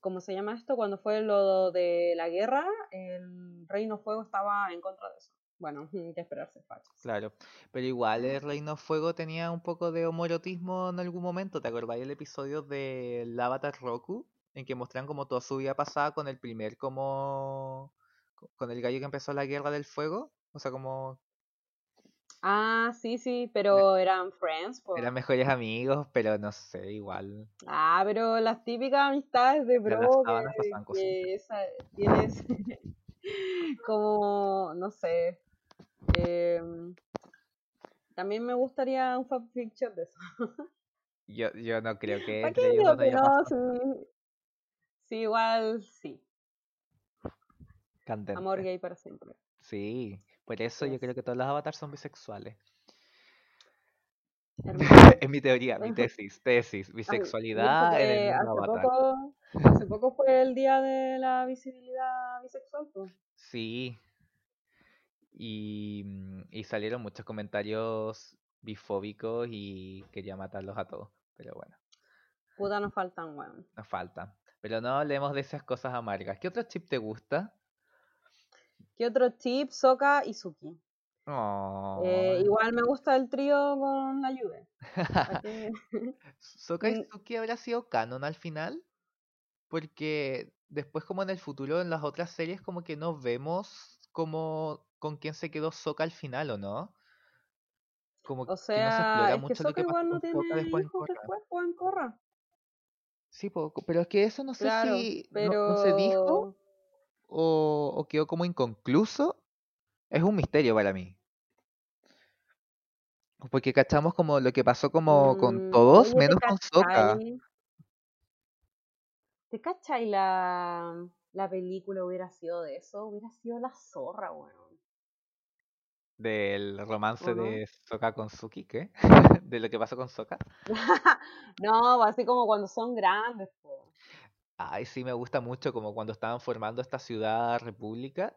¿cómo se llama esto? Cuando fue lo de la guerra, el Reino Fuego estaba en contra de eso. Bueno, que esperarse, fachos. Claro, pero igual el Reino Fuego tenía un poco de homoerotismo en algún momento. ¿Te acordáis el episodio del Avatar Roku? En que mostraban como toda su vida pasada con el primer como... co- con el gallo que empezó la Guerra del Fuego. O sea, como Ah, sí, sí, pero eran friends, eran mejores amigos, pero no sé, igual. Ah, pero las típicas amistades de bro que, que esa- tienes como, no sé. Em, también me gustaría un fanfiction de eso. Yo, yo no creo que ¿Para qué digo que no? Sí, sí, igual sí. candente. Amor gay para siempre. Sí, por eso yo creo que todos los avatars son bisexuales. Es mi teoría, mi tesis, tesis, bisexualidad en el hace avatar. poco, hace poco fue el día de la visibilidad bisexual, pues. Sí. Y, mm, y salieron muchos comentarios bifóbicos y quería matarlos a todos. Pero bueno, Puta nos faltan, weón. nos falta. Pero no hablemos de esas cosas amargas. ¿Qué otro chip te gusta? ¿Qué otro chip? Soka y Suki. Oh. Eh, igual me gusta el trío con la Juve. ¿Para qué? ¿Soka y Mm. Suki habrá sido canon al final? Porque después como en el futuro en las otras series como que no vemos como con quién se quedó Soka al final, ¿o no? Como O que no se sea, explora es mucho que pasó igual no tiene después en hijos Korra. después, en Korra. Sí, pero es que eso no sé Claro, si no, no se dijo o, o quedó como inconcluso. Es un misterio para mí. Porque cachamos como lo que pasó como con mm, todos, oye, ¿te menos con cachai? ¿Te cachai la, la película hubiera sido de eso? Hubiera sido la zorra, weón. Del romance de Sokka con Suki, ¿qué? De lo que pasó con Sokka. No, así como cuando son grandes, po. Ay, sí, me gusta mucho como cuando estaban formando esta ciudad república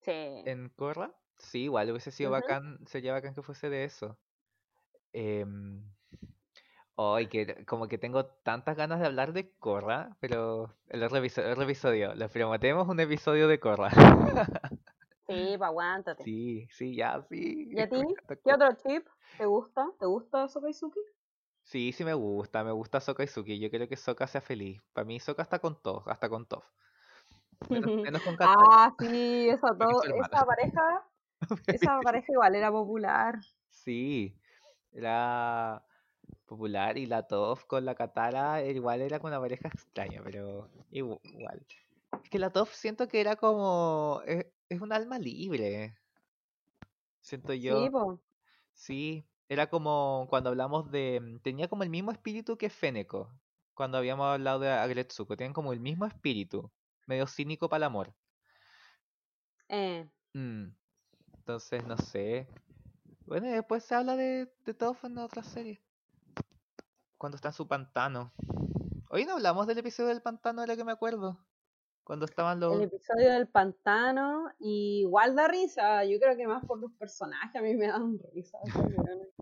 Sí. en Korra. Sí, igual hubiese sido bacán, sería bacán que fuese de eso. Em, Ay, que como que tengo tantas ganas de hablar de Korra, pero el otro episodio, el otro episodio, les prometemos un episodio de Korra. Sí, pa, aguántate. Sí, sí, ya, sí. ¿Y a ti? ¿Qué otro chip te gusta? ¿Te gusta Sokaisuki? Sí, sí me gusta, me gusta Suki. Yo quiero que Sokka sea feliz. Para mí Sokka está con todos, hasta con Toph. Menos, menos con Ah, sí, esa, porque es to- su hermana. esa pareja, esa pareja igual era popular. Sí, era popular y la Toph con la Katara igual era con una pareja extraña, pero igu- igual. Es que la Toph siento que era como... Es, es un alma libre, siento Sí, yo. po. Sí, era como cuando hablamos de... Tenía como el mismo espíritu que Feneko, cuando habíamos hablado de Agretsuko. Tienen como el mismo espíritu, medio cínico para el amor. Eh, Mm, Entonces, no sé. Bueno, y después se habla de, de Toph en otra serie. Cuando está en su pantano. Hoy no hablamos del episodio del pantano, de lo que me acuerdo. Cuando estaban el los... episodio del pantano y igual da risa, yo creo que más por los personajes, a mí me dan risa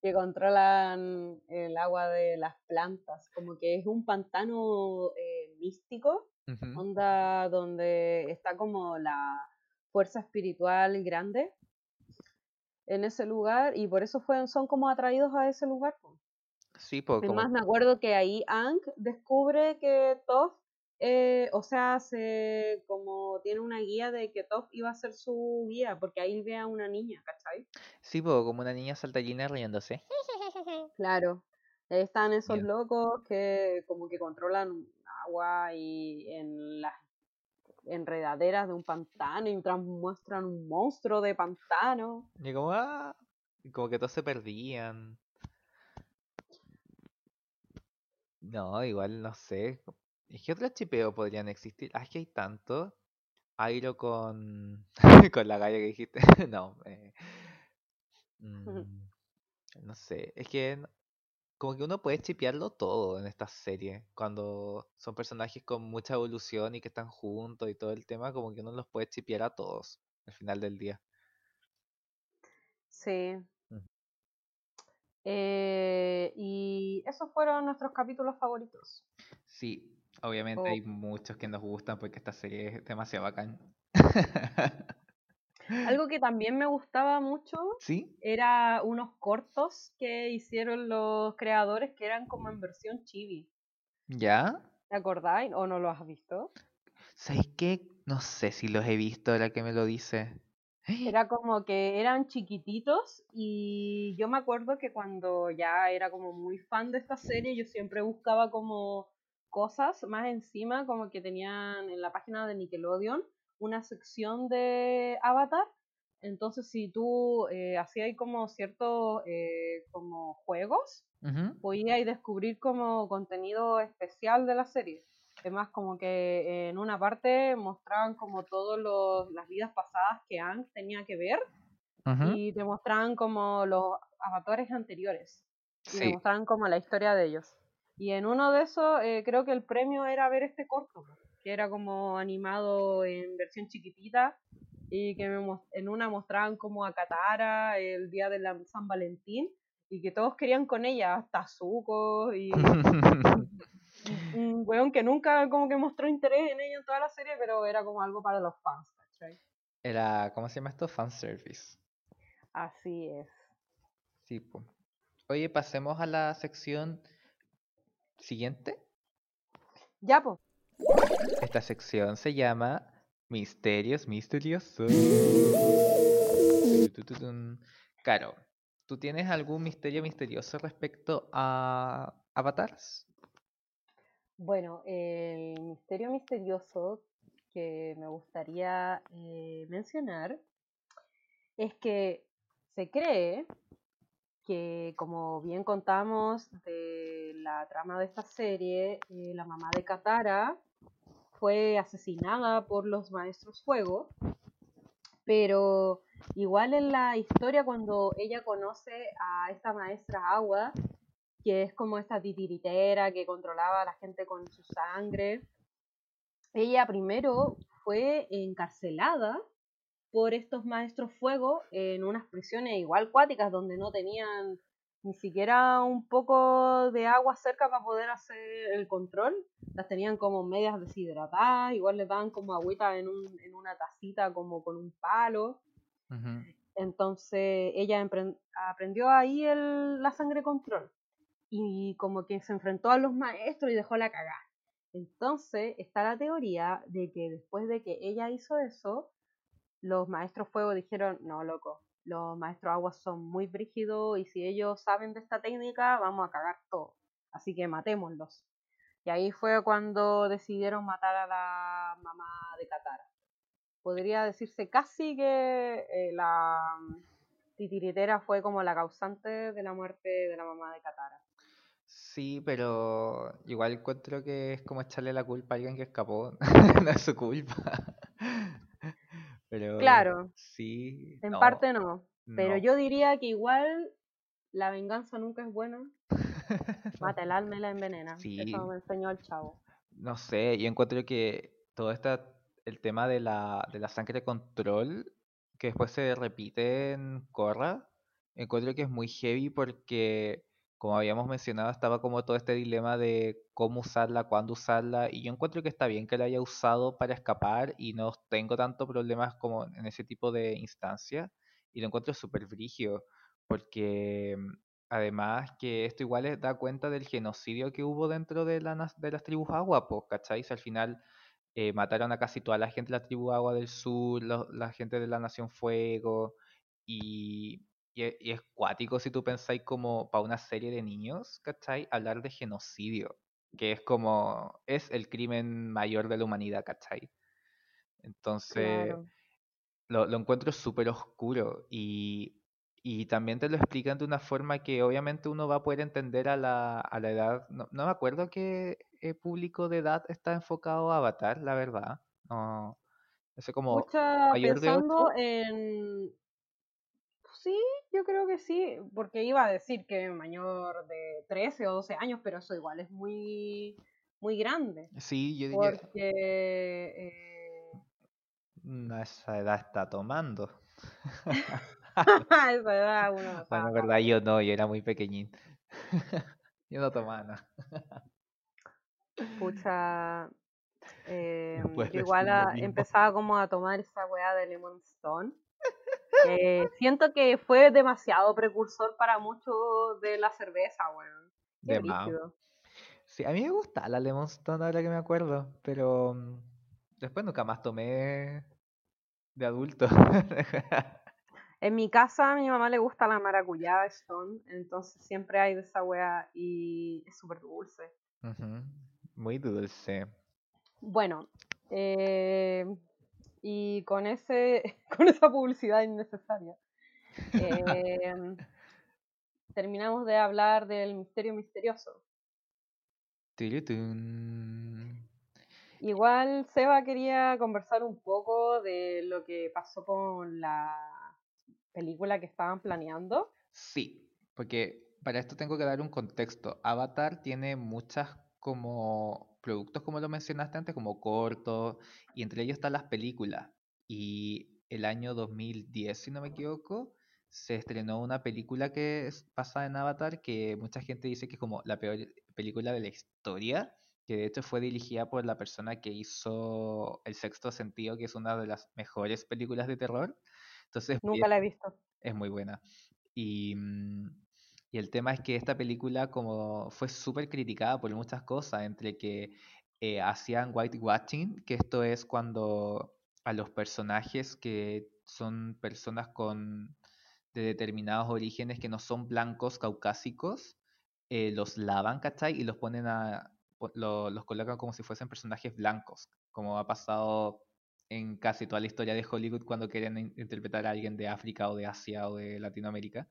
que controlan el agua de las plantas, como que es un pantano eh, místico, Ujú, onda donde está como la fuerza espiritual grande en ese lugar y por eso fueron, son como atraídos a ese lugar. Sí, como... Además, me acuerdo que ahí Ang descubre que Toph, eh, o sea, se, como tiene una guía de que Toph iba a ser su guía, porque ahí ve a una niña, ¿cachai? Sí, como una niña saltallina riéndose. Claro. Ahí están esos locos que como que controlan agua y en las enredaderas de un pantano y muestran un monstruo de pantano. Y como, ah, y como que todos se perdían. No, igual no sé. ¿Y qué otro chipeo podrían existir? Ah, es que hay tanto. Airo con. con la galla que dijiste. no. eh, mm, no sé. Es que como que uno puede chipearlo todo en esta serie. Cuando son personajes con mucha evolución y que están juntos y todo el tema, como que uno los puede chipear a todos al final del día. Sí. Mm. Eh, y esos fueron nuestros capítulos favoritos. Sí, obviamente Oh. hay muchos que nos gustan porque esta serie es demasiado bacán. Algo que también me gustaba mucho ¿Sí? era unos cortos que hicieron los creadores que eran como en versión chibi. ¿Ya? ¿Te acordáis o no lo has visto? ¿Sabes qué? No sé si los he visto ahora que me lo dice. Era como que eran chiquititos y yo me acuerdo que cuando ya era como muy fan de esta serie, yo siempre buscaba como cosas más encima, como que tenían en la página de Nickelodeon una sección de Avatar. Entonces, si tú eh, hacías como ciertos eh, como juegos, Ujú. podíais descubrir como contenido especial de la serie. Además, como que en una parte mostraban como todas las vidas pasadas que Ang tenía que ver y te mostraban como los avatares anteriores y te mostraban como la historia de ellos. Y en uno de esos eh, creo que el premio era ver este corto, que era como animado en versión chiquitita y que me en una mostraban como a Katara el día de la San Valentín y que todos querían con ella, hasta Zuko y un weón que nunca como que mostró interés en ella en toda la serie, pero era como algo para los fans, ¿cachai? Era, ¿cómo se llama esto? Fanservice. Así es. Sí, po. Oye, pasemos a la sección siguiente. Ya, pues. Esta sección se llama Misterios Misteriosos. Caro, ¿tú tienes algún misterio misterioso respecto a avatars? Bueno, el misterio misterioso que me gustaría eh, mencionar es que se cree que, como bien contamos de la trama de esta serie, eh, la mamá de Katara fue asesinada por los maestros fuego, pero igual en la historia cuando ella conoce a esta maestra agua, que es como esta titiritera que controlaba a la gente con su sangre, ella primero fue encarcelada por estos maestros fuego en unas prisiones igual cuáticas donde no tenían ni siquiera un poco de agua cerca para poder hacer el control. Las tenían como medias deshidratadas, igual les daban como agüita en, un, en una tacita como con un palo. Entonces ella aprendió ahí el, la sangre control y como que se enfrentó a los maestros y dejó la cagada. Entonces está la teoría de que después de que ella hizo eso, los maestros fuego dijeron, no, loco, los maestros agua son muy brígidos y si ellos saben de esta técnica, vamos a cagar todo. Así que matémoslos. Y ahí fue cuando decidieron matar a la mamá de Katara. Podría decirse casi que eh, la titiritera fue como la causante de la muerte de la mamá de Katara. Sí, pero igual encuentro que es como echarle la culpa a alguien que escapó. No es su culpa. Pero Claro, sí, en no, parte no, pero no. yo diría que igual la venganza nunca es buena. Mata el alma y la envenena. Sí. Eso me enseñó el chavo. No sé, yo encuentro que todo esta, el tema de la, de la sangre control, que después se repite en Korra, encuentro que es muy heavy porque, como habíamos mencionado, estaba como todo este dilema de cómo usarla, cuándo usarla, y yo encuentro que está bien que la haya usado para escapar y no tengo tanto problemas como en ese tipo de instancias, y lo encuentro súper brigio, porque mm, Además que esto igual da cuenta del genocidio que hubo dentro de, la, de las tribus agua, pues, ¿cachai? Al final eh, mataron a casi toda la gente de la tribu agua del sur, la gente de la nación fuego, y, y e- y es cuático si tú pensáis como para una serie de niños, ¿cachai? Hablar de genocidio, que es como, es el crimen mayor de la humanidad, ¿cachai? Entonces Claro. lo, lo encuentro súper oscuro y, y también te lo explican de una forma que obviamente uno va a poder entender a la, a la edad. No, no me acuerdo qué público de edad está enfocado a Avatar, la verdad. No, sé como Pucha, mayor de pensando 8. en... Sí, yo creo que sí, porque iba a decir que mayor de 13 o 12 años, pero eso igual es muy, muy grande. Sí, yo diría, Porque... eh, "Mm, esa edad está tomando. esa edad uno no Bueno, verdad yo no, yo era muy pequeñín. Yo no tomaba nada. Pucha, eh, No puedes yo igual a- empezaba como a tomar esa weá de Lemon Stone. Que siento que fue demasiado precursor para muchos de la cerveza, weón. Brígido. Sí, a mí me gusta la Lemon Stone ahora que me acuerdo, pero mm, después nunca más tomé de adulto. En mi casa a mi mamá le gusta la maracuyá Stone, entonces siempre hay de esa weá y es súper dulce. Ujú, Muy dulce. Bueno, eh, y con ese con esa publicidad innecesaria, eh, terminamos de hablar del misterio misterioso. Igual Seba quería conversar un poco de lo que pasó con la película que estaban planeando. Sí, porque para esto tengo que dar un contexto. Avatar tiene muchas como productos, como lo mencionaste antes, como cortos, y entre ellos están las películas. Y el año 2010, si no me equivoco, se estrenó una película que es basada en Avatar, que mucha gente dice que es como la peor película de la historia, que de hecho fue dirigida por la persona que hizo El Sexto Sentido, que es una de las mejores películas de terror. Entonces, Nunca la he visto. es muy buena. Y, mm, y el tema es que esta película como fue súper criticada por muchas cosas, entre que eh, hacían whitewashing, que esto es cuando a los personajes que son personas con de determinados orígenes que no son blancos caucásicos, eh, los lavan, ¿cachai? Y los ponen a, los colocan como si fuesen personajes blancos, como ha pasado en casi toda la historia de Hollywood cuando quieren in- interpretar a alguien de África o de Asia o de Latinoamérica.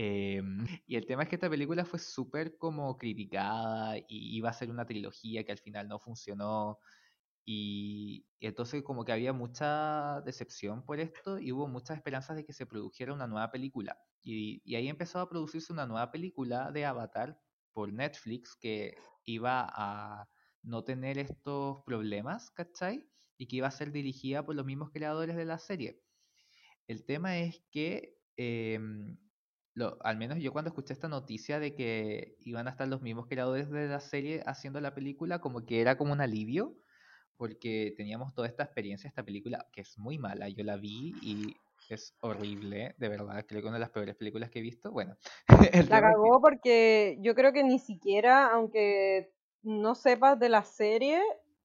Em, y el tema es que esta película fue súper como criticada y iba a ser una trilogía que al final no funcionó. Y, entonces como que había mucha decepción por esto y hubo muchas esperanzas de que se produjera una nueva película. Y, y ahí empezó a producirse una nueva película de Avatar por Netflix que iba a no tener estos problemas, ¿cachai? Y que iba a ser dirigida por los mismos creadores de la serie. El tema es que, em, lo, al menos yo cuando escuché esta noticia de que iban a estar los mismos creadores de la serie haciendo la película, como que era como un alivio, porque teníamos toda esta experiencia, esta película que es muy mala, yo la vi y es horrible, de verdad, creo que una de las peores películas que he visto. Bueno, La cagó porque yo creo que ni siquiera, aunque no sepas de la serie,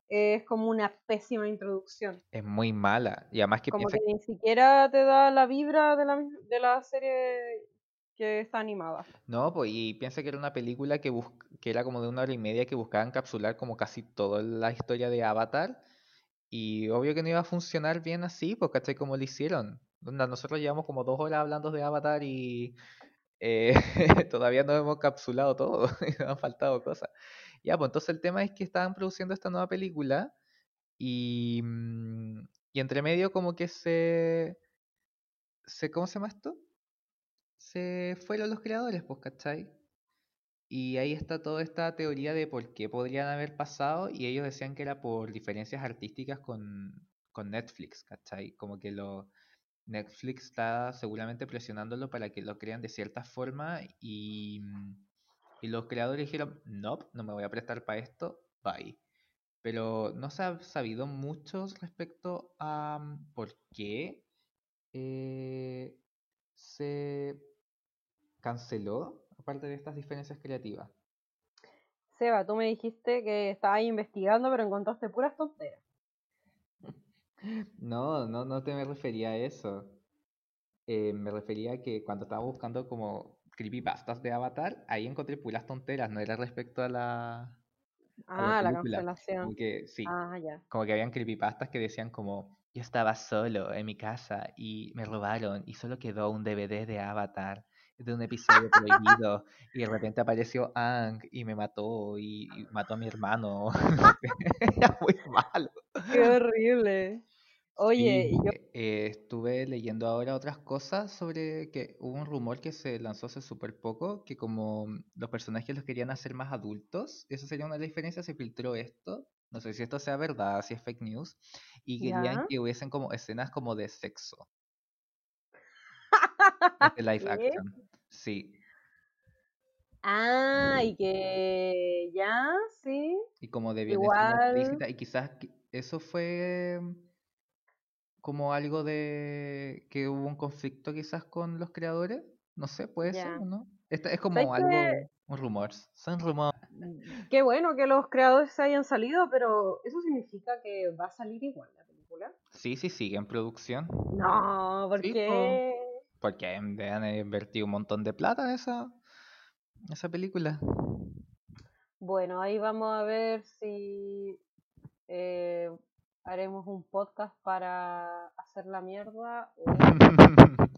es como una pésima introducción. es muy mala, y además que Como piensa que ni siquiera te da la vibra de la, de la serie que está animada. No, pues y piensa que era una película que, bus- que era como de una hora y media que buscaba encapsular como casi toda la historia de Avatar y obvio que no iba a funcionar bien así, pues ¿cachai? Como lo hicieron. Nosotros llevamos como dos horas hablando de Avatar y eh, todavía no hemos capsulado todo, han faltado cosas. Ya, pues entonces el tema es que estaban produciendo esta nueva película y, mm, y entre medio como que se, se, ¿cómo se llama esto? Se fueron los creadores, pues, ¿cachai? Y ahí está toda esta teoría de por qué podrían haber pasado y ellos decían que era por diferencias artísticas con, con Netflix, ¿cachai? Como que lo, Netflix está seguramente presionándolo para que lo crean de cierta forma y, y los creadores dijeron, no, no me voy a prestar para esto, bye. Pero no se ha sabido mucho respecto a mm, por qué eh, se canceló, aparte de estas diferencias creativas. Seba, tú me dijiste que estabas investigando, pero encontraste puras tonteras. No, no, no te me refería a eso. Eh, me refería a que cuando estaba buscando como creepypastas de Avatar, ahí encontré puras tonteras, no era respecto a la, a la Ah, la película. Como cancelación. que sí, Ah, ya. como que habían creepypastas que decían como yo estaba solo en mi casa y me robaron y solo quedó un DVD de Avatar de un episodio prohibido y de repente apareció Ang y me mató y, y mató a mi hermano. Era muy malo. Qué horrible. Oye, Sí, yo eh, estuve leyendo ahora otras cosas sobre que hubo un rumor que se lanzó hace súper poco, que como los personajes los querían hacer más adultos, esa sería una diferencias, se filtró esto, no sé si esto sea verdad, si es fake news, y querían ya. que hubiesen como escenas como de sexo, de live ¿Qué? action. Sí, Ah, y que ya, sí. y como de violencia explícita, y quizás qui- eso fue como algo de que hubo un conflicto quizás con los creadores, no sé, puede ser ya. no. Esta es ¿Sabes como algo, un rumor, son rumores. Mm, Qué bueno que los creadores se hayan salido, pero ¿eso significa que va a salir igual la película? Sí, sí, sigue en producción. No, ¿por Sí? Porque han de- han invertido un montón de plata en esa, esa película. Bueno, ahí vamos a ver si eh, haremos un podcast para hacer la mierda o...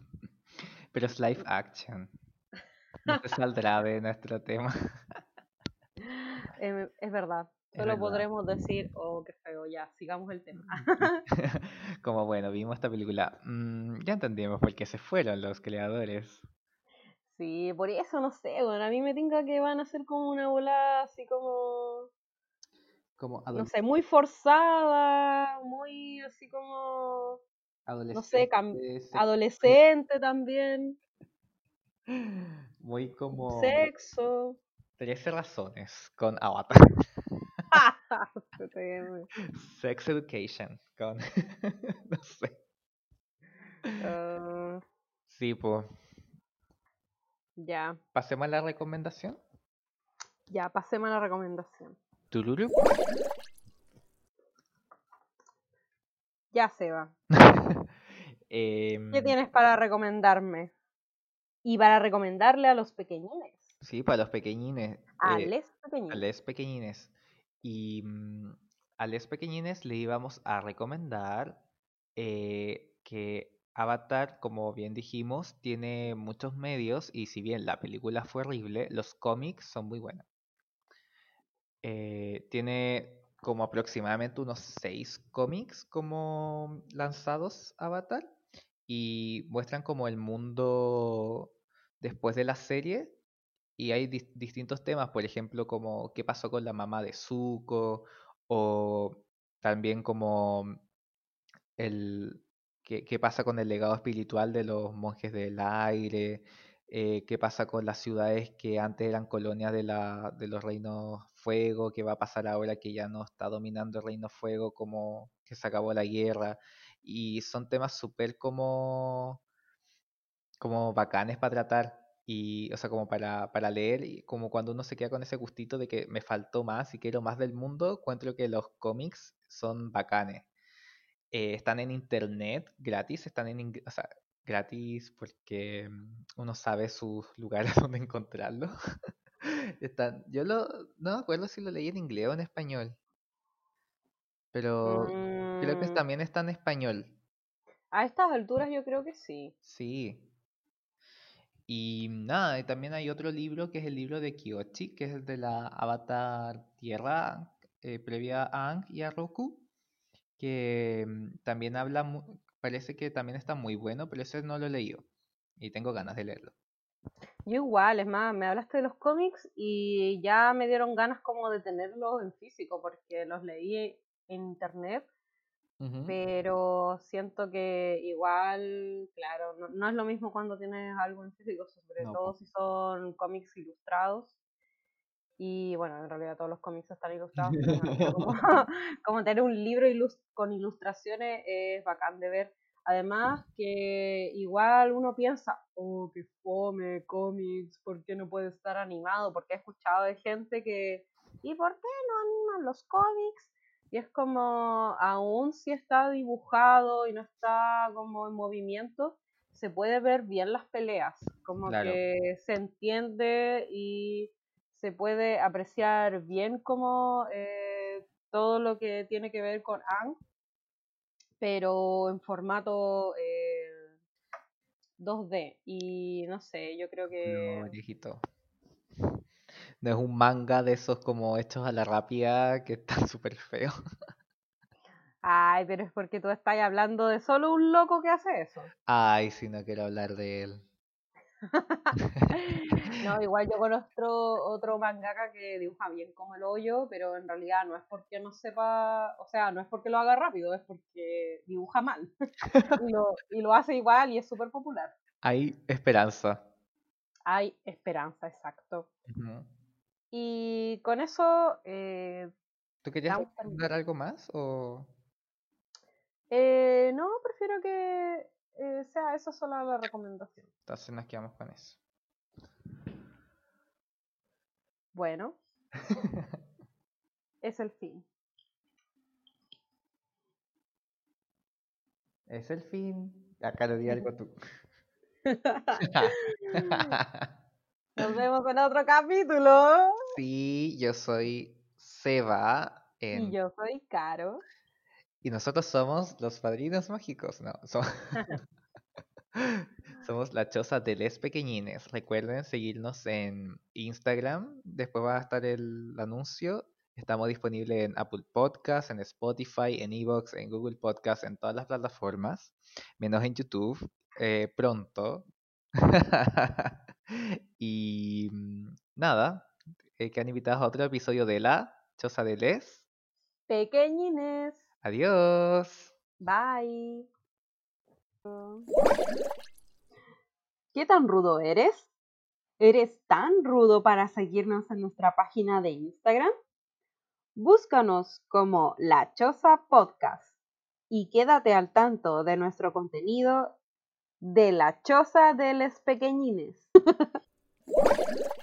Pero es live action. No se saldrá de nuestro tema. Em, es verdad, solo verdad. podremos decir, oh, qué feo, ya, sigamos el tema. Como bueno, vimos esta película. mm, ya entendimos por qué se fueron los creadores. Sí, por eso no sé, bueno, a mí me tinca que van a ser como una bola así como, Como no sé, muy forzada, muy así como, no sé, adolescente, adolescente también, muy como sexo. 13 razones con Avatar. Sex Education con... no sé. Ah, Sí, pues. ya, Pasemos a la recomendación. ya, pasemos a la recomendación. Tururu. Ya, Seba. Em, ¿Qué tienes para recomendarme? Y para recomendarle a los pequeñines. Sí, para los pequeñines. A eh, les a pequeñines. les pequeñines. Y mm, a les pequeñines le íbamos a recomendar eh, que Avatar, como bien dijimos, tiene muchos medios y si bien la película fue horrible, los cómics son muy buenos. Eh, tiene como aproximadamente unos seis cómics como lanzados Avatar y muestran como el mundo después de la serie y hay dis- distintos temas, por ejemplo, como qué pasó con la mamá de Zuko o también como el qué, qué pasa con el legado espiritual de los monjes del aire, eh, qué pasa con las ciudades que antes eran colonias de, la, de los reinos fuego, qué va a pasar ahora que ya no está dominando el reino fuego, como que se acabó la guerra. Y son temas súper como, como bacanes para tratar. Y, o sea, como para, para leer, y como cuando uno se queda con ese gustito de que me faltó más y quiero más del mundo, encuentro que los cómics son bacanes eh, están en internet gratis, están en o sea, gratis porque mm, uno sabe sus lugares donde encontrarlo. Están, yo lo, no me acuerdo si lo leí en inglés o en español, pero creo que Mm, también está en español, a estas alturas yo creo que sí. sí. Y nada, y también hay otro libro que es el libro de Kyoshi, que es el de la Avatar Tierra, eh, previa a Aang y a Roku, que mm, también habla, parece que también está muy bueno, pero ese no lo he leído y tengo ganas de leerlo. Yo igual, es más, me hablaste de los cómics y ya me dieron ganas como de tenerlos en físico porque los leí en internet, Pero siento que igual, claro, no, no es lo mismo cuando tienes algo en físico, sobre No, todo si son cómics ilustrados. Y bueno, en realidad todos los cómics están ilustrados, pero como, como tener un libro ilus- con ilustraciones es bacán de ver. Además que igual uno piensa, oh, que fome, cómics, ¿por qué no puede estar animado? Porque he escuchado de gente que, ¿y por qué no animan los cómics? Y es como, aún si está dibujado y no está como en movimiento, se puede ver bien las peleas, como Claro. que se entiende y se puede apreciar bien como eh, todo lo que tiene que ver con Ang, pero en formato eh, 2D. Y no sé, yo creo No, que... viejito. No es un manga de esos como hechos a la rápida que están súper feos. Ay, pero es porque tú estás hablando de solo un loco que hace eso. Ay, si no quiero hablar de él. No, igual yo conozco otro mangaka que dibuja bien como el hoyo, pero en realidad no es porque no sepa, o sea, no es porque lo haga rápido, es porque dibuja mal. y, lo, y lo hace igual y es súper popular. Hay esperanza. Hay esperanza, exacto. Y con eso, eh, ¿Tú querías recomendar algo más o eh, no, prefiero que eh, sea esa sola la recomendación. entonces nos quedamos con eso? Bueno, es el fin. Es el fin. Acá lo di algo tú. Nos vemos en otro capítulo. Sí, yo soy Seba en- Y yo soy Caro. y nosotros somos los padrinos mágicos, ¿no? so- Somos la choza de les pequeñines. Recuerden seguirnos en Instagram. Después va a estar el anuncio. Estamos disponibles en Apple Podcasts, en Spotify, en Evox, en Google Podcasts, en todas las plataformas, menos en YouTube. eh, pronto. y mm, nada, eh, que han invitado a otro episodio de La Choza de Les. Pequeñines. Adiós. Bye. ¿Qué tan rudo eres? ¿Eres tan rudo para seguirnos en nuestra página de Instagram? Búscanos como La Choza Podcast y quédate al tanto de nuestro contenido de La Choza de los Pequeñines.